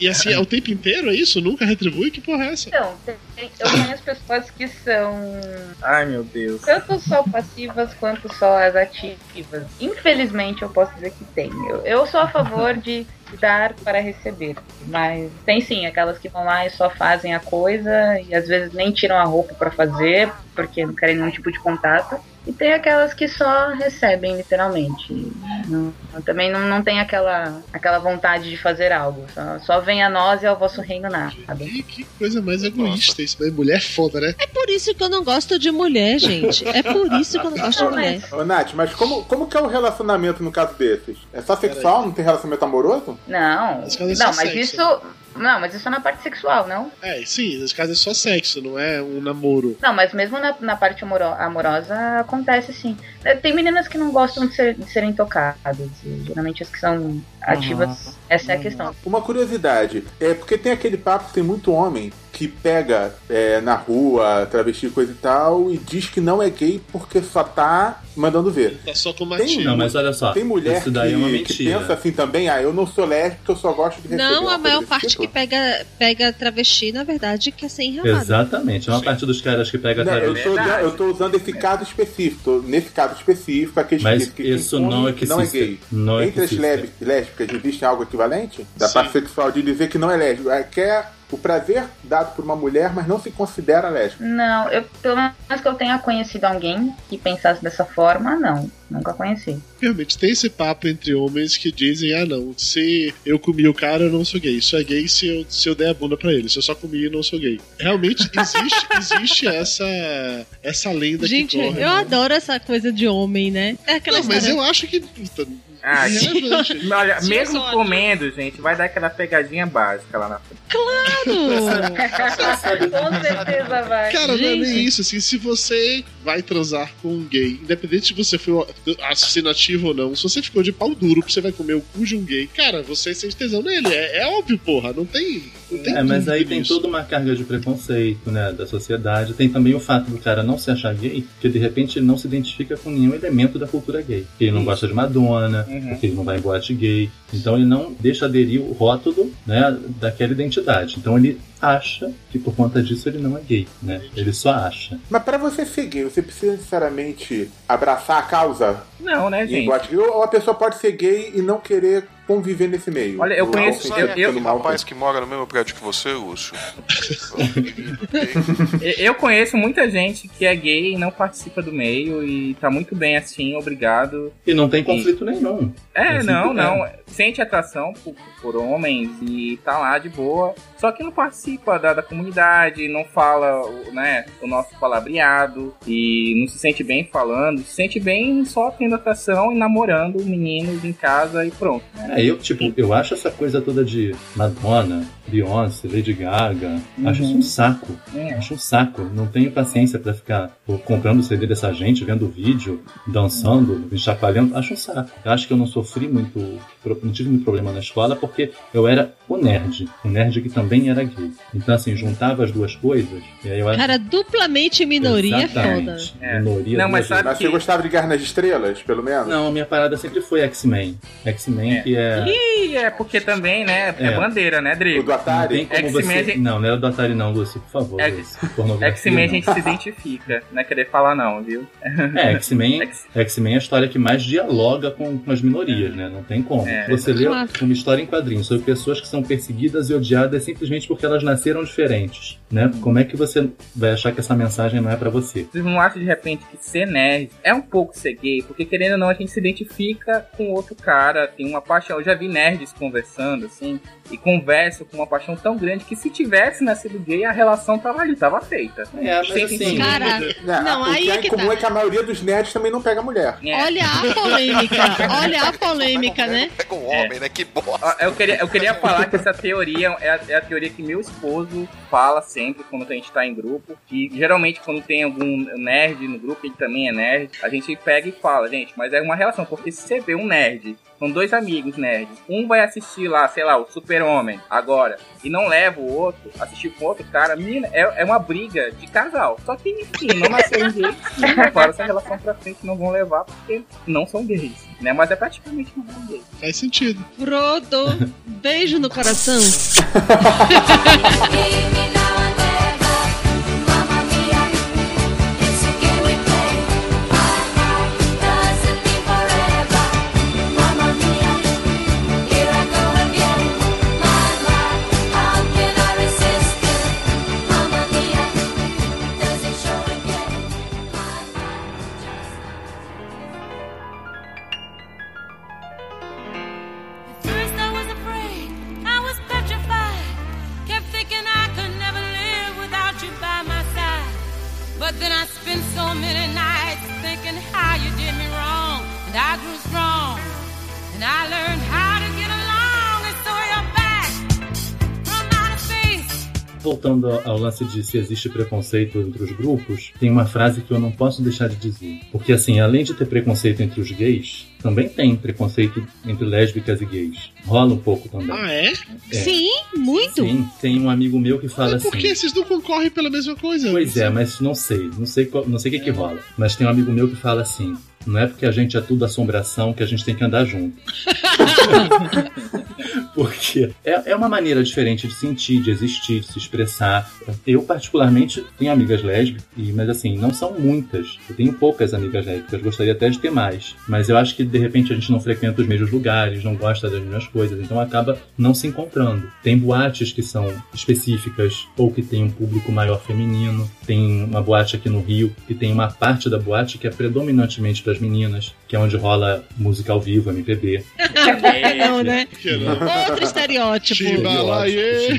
E assim, é o tempo inteiro, é isso? Nunca retribui? Que porra é essa? Então, tem- eu conheço pessoas que são Ai, meu Deus. tanto só passivas quanto só as ativas. Infelizmente, eu posso dizer que tem. Eu, eu sou a favor de dar para receber, mas tem sim aquelas que vão lá e só fazem a coisa e às vezes nem tiram a roupa para fazer porque não querem nenhum tipo de contato. E tem aquelas que só recebem, literalmente. Não- também não, não tem aquela, aquela vontade de fazer algo. Só, só vem a nós e ao vosso reino nada. Que, que coisa mais egoísta isso, né? Mulher é foda, né? É por isso que eu não gosto de mulher, gente. É por isso que eu não gosto de mulher. Ô, Nath, mas como, como que é o relacionamento no caso desses? É só sexual? Não tem relacionamento amoroso? Não, é não, mas sexo, isso. Não, mas isso é na parte sexual, não? É, sim, nesse caso é só sexo, não é um namoro. Não, mas mesmo na, na parte amoro- amorosa acontece sim. É, Tem meninas que não gostam de, ser- de serem tocadas. geralmente as que são ativas, essa é a questão. Uma curiosidade, é porque tem aquele papo que tem muito homem que pega é, na rua, travesti coisa e tal, e diz que não é gay porque só tá mandando ver. Tá só com Tem, Não, mas olha só. tem mulher isso daí é uma que, que pensa assim também, ah, eu não sou lésbica, eu só gosto de receber. Não, a maior parte tipo. que pega, pega travesti, na verdade, quer ser enramada. Exatamente. É uma parte dos caras que pega Não, eu, travesti. tô, usando- eu tô usando esse caso específico. Nesse caso específico, aquele Mas que isso não é que não é gay. Não é Entre as lésbicas, existe algo equivalente? Da Sim. parte sexual de dizer que não é lésbico. É, quer o prazer dado por uma mulher, mas não se considera lésbico. Não, eu, pelo menos que eu tenha conhecido alguém que pensasse dessa forma, não. Nunca conheci. Realmente, tem esse papo entre homens que dizem, ah não, se eu comi o cara, eu não sou gay. Isso é gay se eu, se eu der a bunda pra ele. Se eu só comi, eu não sou gay. Realmente, existe, existe essa, essa lenda Gente, que corre. eu né? adoro essa coisa de homem, né? É aquela Não, mas história- eu acho que... Ah. Olha, mesmo comendo, gente, vai dar aquela pegadinha básica lá na frente. Claro! Com certeza vai. Cara, não é nem Gente. isso, assim, se você vai transar com um gay, independente se você foi assassinativo ou não, se você ficou de pau duro que você vai comer o cu de um gay, cara, você sente tesão nele, é, é óbvio, porra, não tem, não tem É, mas aí tem nisso. toda uma carga de preconceito, né, da sociedade. Tem também o fato do cara não se achar gay, que de repente ele não se identifica com nenhum elemento da cultura gay. Ele não gosta de Madonna, Uhum. porque ele não vai em boate gay. Então ele não deixa aderir o rótulo, né, daquela identidade. Então ele acha que por conta disso ele não é gay, né? Ele só acha. Mas pra você ser gay, você precisa necessariamente abraçar a causa Não, né, gente? Ou a pessoa pode ser gay e não querer conviver nesse meio? Olha, eu Não conheço- sentido eu- pelo eu- um mal rapaz que mora no mesmo prédio que você, Lúcio. E- Eu conheço muita gente que é gay e não participa do meio e tá muito bem assim, obrigado. E não tem conflito nenhum. É, Assim não, não. Sente atração por, por homens e tá lá de boa. Só que não participa da, da comunidade, não fala né, o nosso palavreado e não se sente bem falando. Se sente bem só tendo atração e namorando meninos em casa e pronto. né? É, eu, tipo, eu acho essa coisa toda de Madonna, Beyoncé, Lady Gaga, acho isso um saco. É. Acho um saco. Não tenho paciência pra ficar pô, comprando o CD dessa gente, vendo vídeo, dançando, me chacoalhando. Acho um saco. Eu acho que eu não sofri muito, não tive muito problema na escola porque eu era o nerd. O nerd que também era gay. Então, assim, juntava as duas coisas. E aí eu acho Cara, duplamente minoria é foda. Exatamente. Minoria Não, mas sabe Mas você gostava de Guerra nas Estrelas, pelo menos? não, a minha parada sempre foi X-Men. X-Men É. que é É. E é porque também, né? É, É. bandeira, né, Drigo? O Atari? Não tem como X-Men você. gente- Não, não é do Atari, não, Lúcio, por favor. É- X-Men a gente se identifica, não é querer falar não, viu? É, X-Men X-Men é a história que mais dialoga com, com as minorias, né? Não tem como. É, Você lê claro. uma história em quadrinhos sobre pessoas que são perseguidas e odiadas simplesmente porque elas nasceram diferentes, né? Como é que você vai achar que essa mensagem não é pra você? Vocês não acham de repente que ser nerd é um pouco ser gay? Porque querendo ou não, a gente se identifica com outro cara, tem uma paixão. Eu já vi nerds conversando assim, e conversam com uma paixão tão grande que se tivesse nascido gay, a relação tava ali, tava feita. É, mas Sem assim-. Cara, Né, não, o aí que é é que comum tá. é que a maioria dos nerds também não pega mulher. É. Olha a polêmica, olha a polêmica, né? Pega um homem, né? Que bosta. Ah, Eu queria, eu queria falar que essa teoria é a, é a teoria que meu esposo fala sempre quando a gente tá em grupo. Que geralmente quando tem algum nerd no grupo, ele também é nerd, a gente pega e fala, gente, mas é uma relação, porque se você vê um nerd, são dois amigos nerds, um vai assistir lá, sei lá, o Super-Homem agora, e não leva o outro, assistir com outro cara, menina, é, é uma briga de casal. Só que, enfim, não nasceram gays, levaram essa relação pra frente, não vão levar porque não são gays, né? Mas é praticamente não são gays. Faz sentido. Frodo, beijo no coração. many nights thinking how you did me wrong. And I grew strong. And I learned how to get along. And so you're back from space. Voltando ao ao lance de se existe preconceito entre os grupos, tem uma frase que eu não posso deixar de dizer. Porque, assim, além de ter preconceito entre os gays, também tem preconceito entre lésbicas e gays. Rola um pouco também. Ah, é? É. Sim, muito. Sim, tem um amigo meu que fala Por assim. que vocês não concorrem pela mesma coisa? Pois é, mas não sei, não sei, qual- não sei o que que rola. Mas tem um amigo meu que fala assim: não é porque a gente é tudo assombração que a gente tem que andar junto. porque é, é uma maneira diferente de sentir, de existir, de se expressar. Eu, particularmente, tenho amigas lésbicas, mas assim, não são muitas. Eu tenho poucas amigas lésbicas, gostaria até de ter mais. Mas eu acho que de repente a gente não frequenta os mesmos lugares, não gosta das mesmas coisas, então acaba não se encontrando. Tem boates que são específicas ou que tem um público maior feminino. Tem uma boate aqui no Rio que tem uma parte da boate que é predominantemente para as meninas, que é onde rola música ao vivo, MPB. Não, né? Não. Outro estereótipo. Chimbalaie.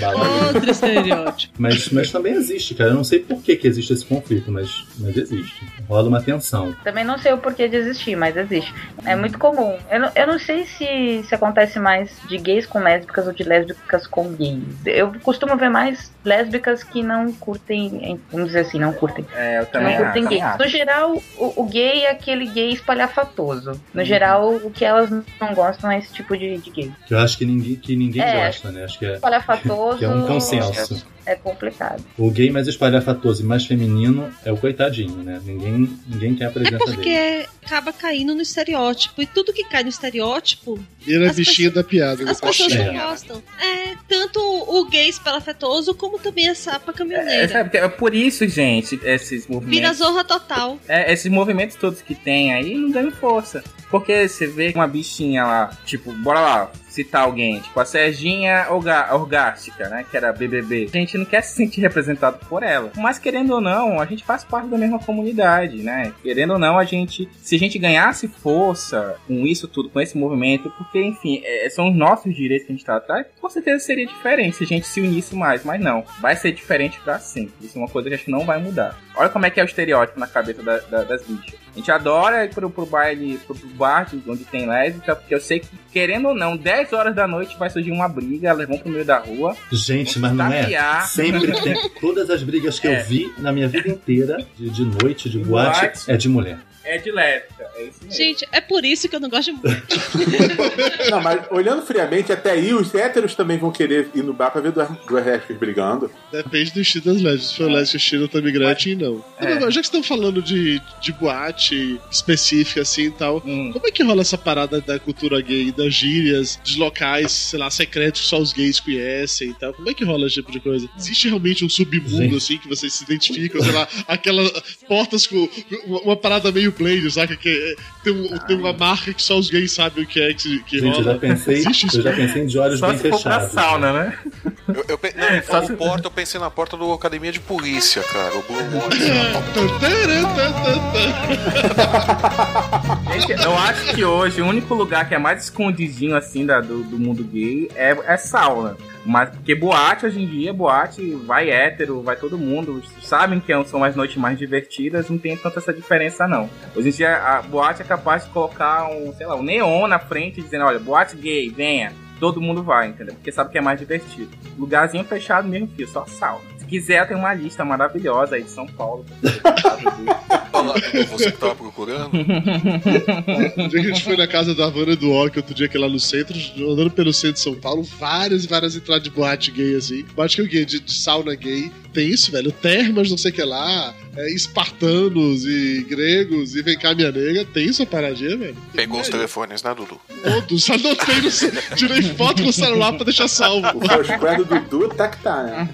Outro estereótipo. Mas, mas também existe, cara. Eu não sei por que, que existe esse conflito, mas, mas existe. Rola uma tensão. Também não sei o porquê de existir, mas existe. É muito comum. Eu não, eu não sei se, se acontece mais de gays com lésbicas ou de lésbicas com gays. Eu costumo ver mais lésbicas que não curtem, vamos dizer assim, não curtem. É, eu também não curtem gays. No geral, o, o gay é aquele gay espalhafatoso. No geral, o que elas não gostam é esse tipo de, de gay. Que eu acho que ninguém, que ninguém É. gosta, né? Acho que é, Espalhafatoso. que é um consenso. É complicado. O gay mais espalhafatoso e mais feminino é o coitadinho, né? Ninguém, ninguém quer a É presença dele. porque acaba caindo no estereótipo. E tudo que cai no estereótipo, Vira As bichinha da piada. né? as pessoas É. não gostam. É, tanto o gay espalafetoso como também a sapa É, caminhoneira. sabe, é por isso, gente, esses Vira movimentos. zorra total. É, esses movimentos todos que tem aí não ganham força. Porque você vê uma bichinha lá, tipo, bora lá, citar alguém, tipo a Serginha Orgástica, né? Que era BBB. A gente não quer se sentir representado por ela. Mas querendo ou não, a gente faz parte da mesma comunidade, né? Querendo ou não, a gente. Se a gente ganhasse força com isso tudo, com esse movimento, porque, enfim, é, são os nossos direitos que a gente tá atrás, com certeza seria diferente se a gente se unisse mais. Mas não, vai ser diferente pra sempre. Isso é uma coisa que acho que não vai mudar. Olha como é que é o estereótipo na cabeça da- da- das bichas. Gente adora ir pro, pro baile, pro, pro bar de- onde tem lésbica, porque eu sei que, querendo ou não, 10 horas da noite vai surgir uma briga, elas vão pro meio da rua. Gente, mas não é? Sempre tem. Todas as brigas que É. eu vi na minha vida inteira, de, de noite, de boate, Boate. é de mulher. É de lésbica. É isso mesmo. Gente, é por isso que eu não gosto de mulher. Não, mas olhando friamente, até aí os héteros também vão querer ir no bar pra ver duas, duas lésbicas brigando. Depende do estilo das lésbicas. Se for lésbica estilo Tammy Gretchen, não. É. Não, não, Já que vocês estão falando de, de boate específica assim e tal, como é que rola essa parada da cultura gay, das gírias, dos locais, sei lá, secretos que só os gays conhecem e tal? Como é que rola esse tipo de coisa? Existe realmente um submundo assim que vocês se identificam, sei lá, aquelas portas com uma parada meio Blade, saca? Que é- tem, um- tem uma marca que só os gays sabem o que é que, que Gente, eu rola. já pensei, eu já pensei de olhos Só bem se for pra fechados. sauna, né? Eu, eu, pe- não, falou porta, eu pensei na porta do Academia de Polícia, cara. O Blue. Gente, eu acho que hoje o único lugar que é mais escondidinho assim da, do, do mundo gay é, é sauna. Mas porque boate hoje em dia, boate vai hétero, vai todo mundo. Sabem que são as noites mais divertidas, não tem tanta essa diferença não. Hoje em dia a boate é capaz de colocar um, sei lá, um neon na frente dizendo, olha, boate gay, venha. Todo mundo vai, entendeu? Porque sabe que é mais divertido. Lugarzinho fechado mesmo, filho, só sauna. Se quiser, tem uma lista maravilhosa aí de São Paulo. Você que tava procurando. O dia que a gente foi na casa da Havana do Ok, outro dia que lá no centro, andando pelo centro de São Paulo, várias e várias entradas de boate gay, assim. Boate que é o quê? De, de sauna gay. Tem isso, velho. Termas, não sei o que lá. é, espartanos e gregos e vem cá, minha nega. Tem isso a paradinha, velho? Pegou os telefones, né, Dudu? Todos. Anotei no. Tirei foto com o celular pra deixar salvo. O Foursquare do Dudu tá que tá, né?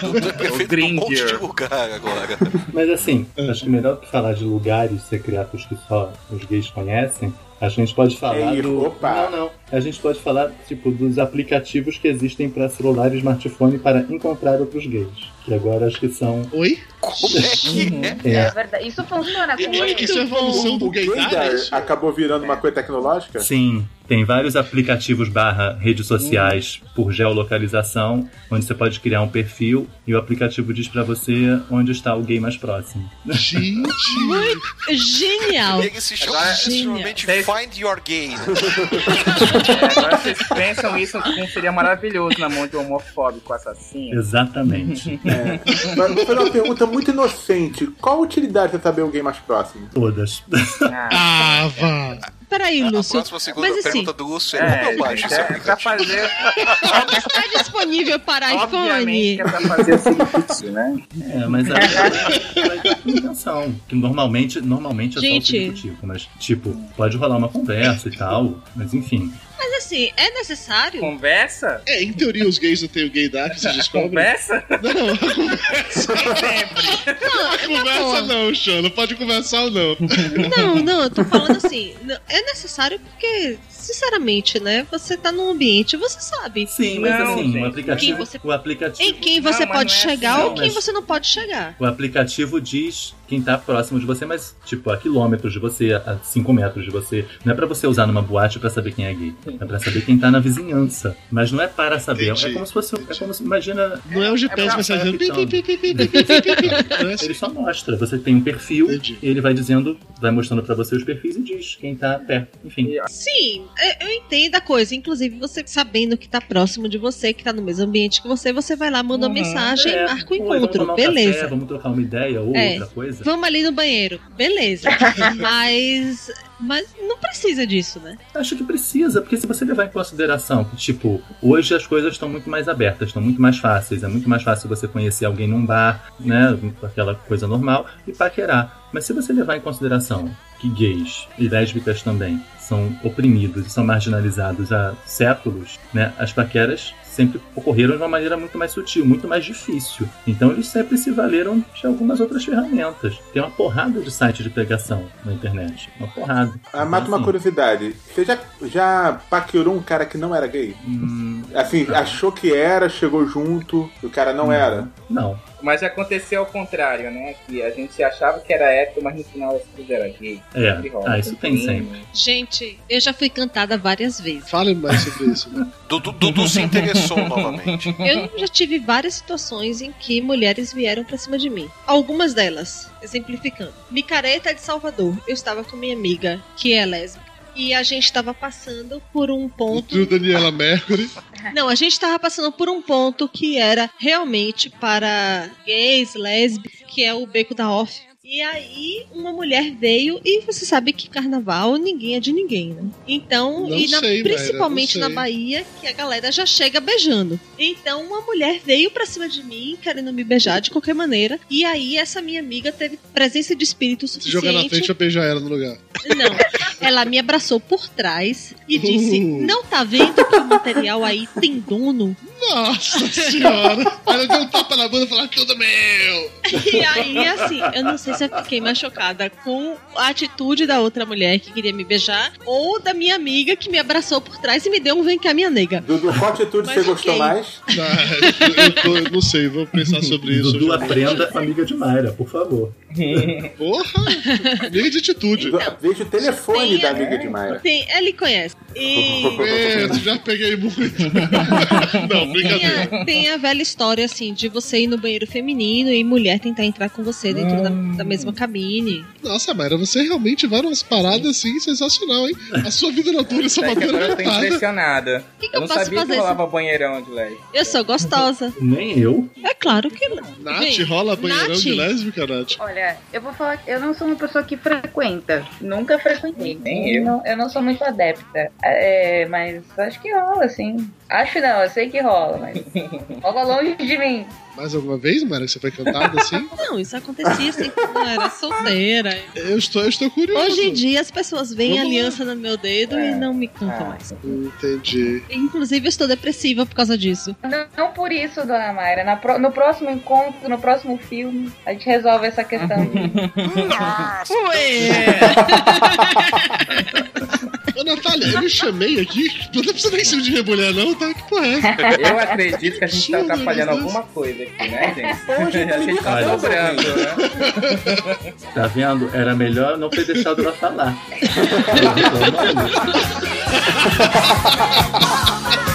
Dudu é prefeito um monte de lugar agora. Mas assim, acho que melhor que falar de lugares secretos que só os gays conhecem, acho que a gente pode falar Ei, do. opa. Não, não. A gente pode falar, tipo, dos aplicativos que existem para celular e smartphone para encontrar outros gays. Que agora acho que são. Oi? Como é que é? É verdade. Isso funciona com Isso é evolução do O gaydar, é acabou virando uma coisa tecnológica? Sim, tem vários aplicativos barra redes sociais por geolocalização, onde você pode criar um perfil e o aplicativo diz pra você onde está o gay mais próximo. Gente! Genial! Ele se chama simplesmente Genial. Find Your Gay. É, agora vocês pensam isso como seria maravilhoso na mão de um homofóbico assassino. Exatamente. É. Mas vou fazer uma pergunta muito inocente. Qual a utilidade de saber alguém mais próximo? Todas. Ah, vá! Peraí, A Lúcio. próxima segunda Mas assim, pergunta do Lúcio é como eu baixo esse é, é pra fazer. está disponível para Obviamente iPhone? que é pra fazer seguinte, né? É, mas a, a intenção, que normalmente, normalmente é só o Gente. subjetivo, mas tipo, pode rolar uma conversa e tal, mas enfim. Mas assim, é necessário? Conversa? É, em teoria os gays não têm o gaydar que vocês descobrem. Conversa? Não, a conversa. A conversa não, Xana. Não pode conversar ou não. Não, não, eu tô falando assim, não, é necessário porque, sinceramente, né? Você tá num ambiente, você sabe. Sim, mas não, assim, o aplicativo, você, o aplicativo. Em quem você não, pode chegar assim, ou quem você não pode chegar. O aplicativo diz quem tá próximo de você, mas, tipo, a quilômetros de você, a 5 metros de você. Não é para você usar numa boate para saber quem é gay. É para saber quem tá na vizinhança. Mas não é para saber. É entendi, é como se fosse. É como se, imagina. Não é o GPS é mensagem. Então. Ele só mostra. Você tem um perfil entendi. e ele vai dizendo, vai mostrando para você os perfis e diz quem tá perto. Enfim. Sim, eu entendo a coisa. Inclusive, você sabendo que tá próximo de você, que tá no mesmo ambiente que você, você vai lá, manda uma Uhum. mensagem, É, marca o vamos encontro. um Beleza. café, vamos trocar uma ideia ou É. outra coisa. Vamos ali no banheiro. Beleza. mas. Mas não precisa disso, né? Acho que precisa, porque se você levar em consideração que, tipo, hoje as coisas estão muito mais abertas, estão muito mais fáceis. É muito mais fácil você conhecer alguém num bar, né? Aquela coisa normal, e paquerar. Mas se você levar em consideração que gays e lésbicas também são oprimidos e são marginalizados há séculos, né? As paqueras sempre ocorreram de uma maneira muito mais sutil, muito mais difícil. Então eles sempre se valeram de algumas outras ferramentas. Tem uma porrada de site de pegação na internet. Uma porrada. Ah, mata uma Assim, curiosidade. Você já, já paquerou um cara que não era gay? hum, Assim, achou que era, chegou junto, o cara não era. Não. Mas aconteceu ao contrário, né? Que a gente achava que era hétero, mas no final era gay. É, Sempre rola. ah, isso tem sempre. Gente, eu já fui cantada várias vezes. Fale mais sobre isso. Né? Dudu, Dudu se interessou novamente. Eu já tive várias situações em que mulheres vieram pra cima de mim. Algumas delas, exemplificando. Micareta de Salvador. Eu estava com minha amiga, que é lésbica. E a gente estava passando por um ponto. Do Daniela Mercury. Não, a gente estava passando por um ponto que era realmente para gays, lésbicas, que é o Beco da Off. E aí uma mulher veio e você sabe que carnaval ninguém é de ninguém, né? Então, Não e na- sei, Mayra, principalmente não na. Bahia, que a galera já chega beijando. Então uma mulher veio pra cima de mim, querendo me beijar de qualquer maneira. E aí essa minha amiga teve presença de espírito Se suficiente. jogar na frente, eu beijar ela no lugar. Não, ela me abraçou por trás e disse: Uh. Não tá vendo que o material aí tem dono? Nossa senhora! Ela deu um tapa na bunda e falou: tudo meu! E aí, assim, eu não sei se eu fiquei mais chocada com a atitude da outra mulher que queria me beijar ou da minha amiga que me abraçou por trás e me deu um vem cá, minha nega. Dudu, qual atitude Mas você gostou mais? Ah, eu, tô- eu não sei, vou pensar sobre isso. Dudu, aprenda amiga de Mayra, por favor. Porra! Amiga de atitude. Veja o telefone da é. amiga de Mayra. Tem, ele conhece. E É, já peguei muito. Não, brincadeira. tem a, tem a velha história, assim, de você ir no banheiro feminino e mulher tentar entrar com você dentro da, da mesma cabine. Nossa, Mayra, você realmente vai umas paradas assim sensacional, hein? A sua vida noturna Sei que Salvador agora é eu tô impressionada. que eu eu não posso sabia fazer que rolava banheirão de leve. Eu sou gostosa. Nem eu. É claro que não. Nath, rola banheirão Nath, de lésbica, Nath? Olha, eu vou falar que eu não sou uma pessoa que frequenta. Nunca frequentei. Nem eu. Não, eu não sou muito adepta. É, mas acho que rola, sim. Acho não, eu sei que rola, mas rola longe de mim. Mais alguma vez, Mayra, que você foi cantada assim? Não, isso acontecia assim quando eu era solteira. Eu estou, eu estou curioso. Hoje em dia as pessoas veem Vamos a lá. aliança no meu dedo e não me contam Ah. mais. Entendi. Inclusive eu estou depressiva por causa disso. Não, não por isso, dona Mayra. Na pro- no próximo encontro, no próximo filme, a gente resolve essa questão. de- Ô, Natália, eu me chamei aqui. Não precisa nem ser de rebulhar, não, tá? Que porra é essa? Eu acredito que a gente tá atrapalhando alguma coisa aqui, né, gente? a gente tá Olha. sobrando, né? Tá vendo? Era melhor não ter deixado ela falar.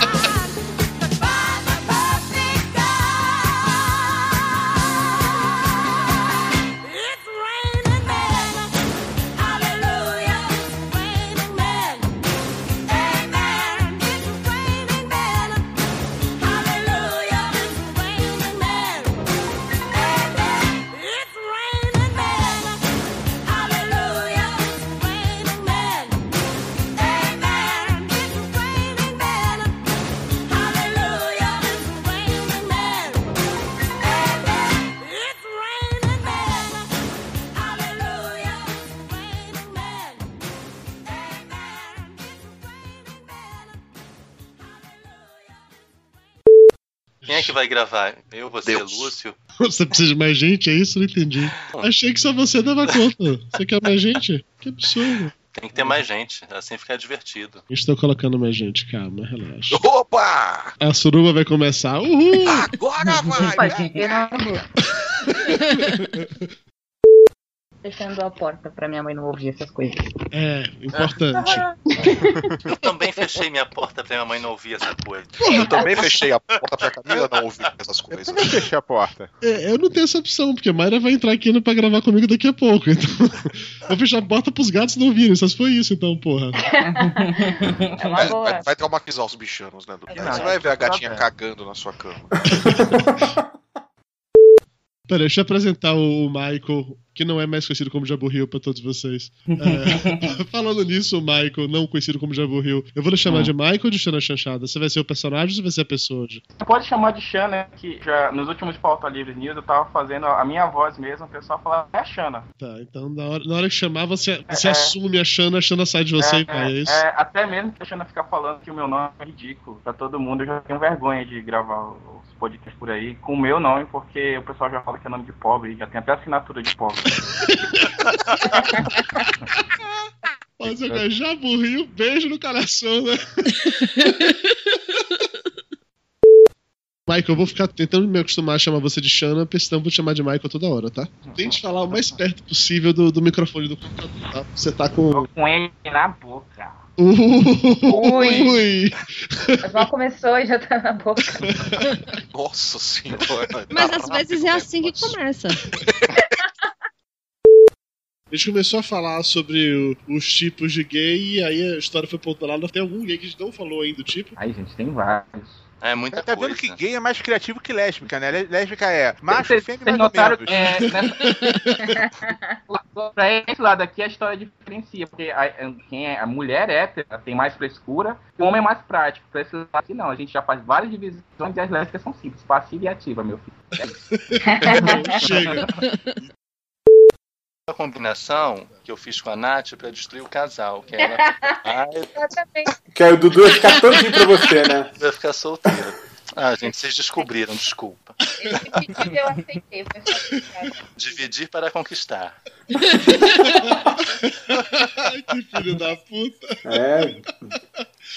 que vai gravar? Eu, você, Deus. Lúcio? Você precisa de mais gente? É isso? Não entendi. Achei que só você dava conta. Você quer mais gente? Que absurdo. Tem que ter mais gente, assim fica divertido. Estou colocando mais gente, calma, relaxa. Opa! A suruba vai começar. Uhul! Agora vai! Pode. Fechando a porta pra minha mãe não ouvir essas coisas. É, importante. Eu também fechei minha porta pra minha mãe não ouvir essa coisa. Eu também fechei a porta pra Camila não ouvir essas coisas. Eu fechei a porta. É, eu não tenho essa opção, porque a Mayra vai entrar aqui pra gravar comigo daqui a pouco. Então, vou fechar a porta pros gatos não ouvirem. Só se foi isso, então, porra. É uma Vai, boa. vai, vai traumatizar os bichanos, né? Não, Você vai ver a gatinha tá cagando na sua cama. Pera, deixa eu apresentar o Michael, que não é mais conhecido como Jabu Hill pra todos vocês. É, falando nisso, o Michael, não conhecido como Jabu Hill, eu vou lhe chamar de Michael ou de Xana Chanchada? Você vai ser o personagem ou você vai ser a pessoa? hoje? Pode chamar de Xana, que já nos últimos Pauta Livre News eu tava fazendo a minha voz mesmo, o pessoal falava, é a Xana. Tá, então na hora, na hora que chamar, você, você É. assume a Xana, a Xana sai de você e vai, é isso? é, até mesmo que a Xana ficar falando que o meu nome é ridículo pra todo mundo, eu já tenho vergonha de gravar os podcasts por aí com o meu nome, porque o pessoal já fala que é nome de pobre, já tem até assinatura de pobre. Mas agora, Jabu Hill, beijo no coração, né? Michael, eu vou ficar tentando me acostumar a chamar você de Xana, porque senão eu vou te chamar de Michael toda hora, tá? Tente falar o mais perto possível do, do microfone do computador, tá? Você tá com. Com ele na boca. Ui! Ui. Mas mal começou e já tá na boca. Nossa senhora. Mas Tá às vezes é assim que começa. A gente começou a falar sobre o- os tipos de gay e aí a história foi pontuada. Tem algum gay que a gente não falou ainda do tipo? Aí, gente, tem vários. É muita Tá vendo que gay é mais criativo que lésbica, né? Lé- Lésbica é macho, Vocês fêmea vocês mais ou notaram menos. que é, nessa... pra esse lado aqui a história diferencia, porque a, quem é, a mulher hétera tem mais frescura e o homem é mais prático. Pra esse lado aqui não, a gente já faz várias divisões e as lésbicas são simples, passiva e ativa, meu filho. É isso. Chega. A combinação que eu fiz com a Nath pra destruir o casal, que ela vai, Que aí o Dudu vai ficar todinho pra você, né? vai ficar solteira. Ah, gente, vocês descobriram, desculpa. eu aceitei. Dividir para conquistar. Ai, que filho da puta. É.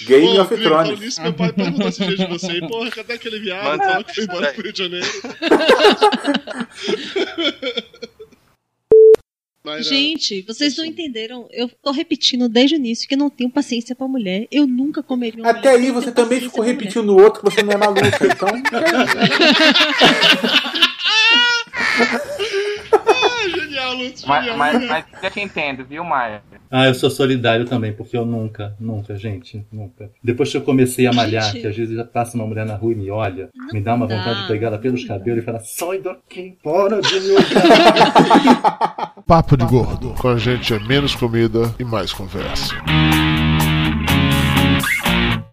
Game Pô, of Thrones. Nisso, meu pai perguntou esse dia de você. E, porra, cadê aquele viado Manda- que foi embora pro Rio de Janeiro? Gente, vocês não entenderam. Eu tô repetindo desde o início que eu não tenho paciência pra mulher. Eu nunca comeria uma Até mulher, aí você também ficou repetindo o outro que você não é maluca, então. Ah, genial, Lutz, Mas, genial. mas, genial. mas eu te entendo, viu, Maia? Ah, eu sou solidário também, porque eu nunca, nunca, gente, nunca. Depois que eu comecei a malhar, Gente. que às vezes já passa uma mulher na rua e me olha, me dá uma dá, vontade de pegar ela pelos cabelos e falar: sai daqui, para de me olhar. Papo de Gordo. Com a gente é menos comida e mais conversa.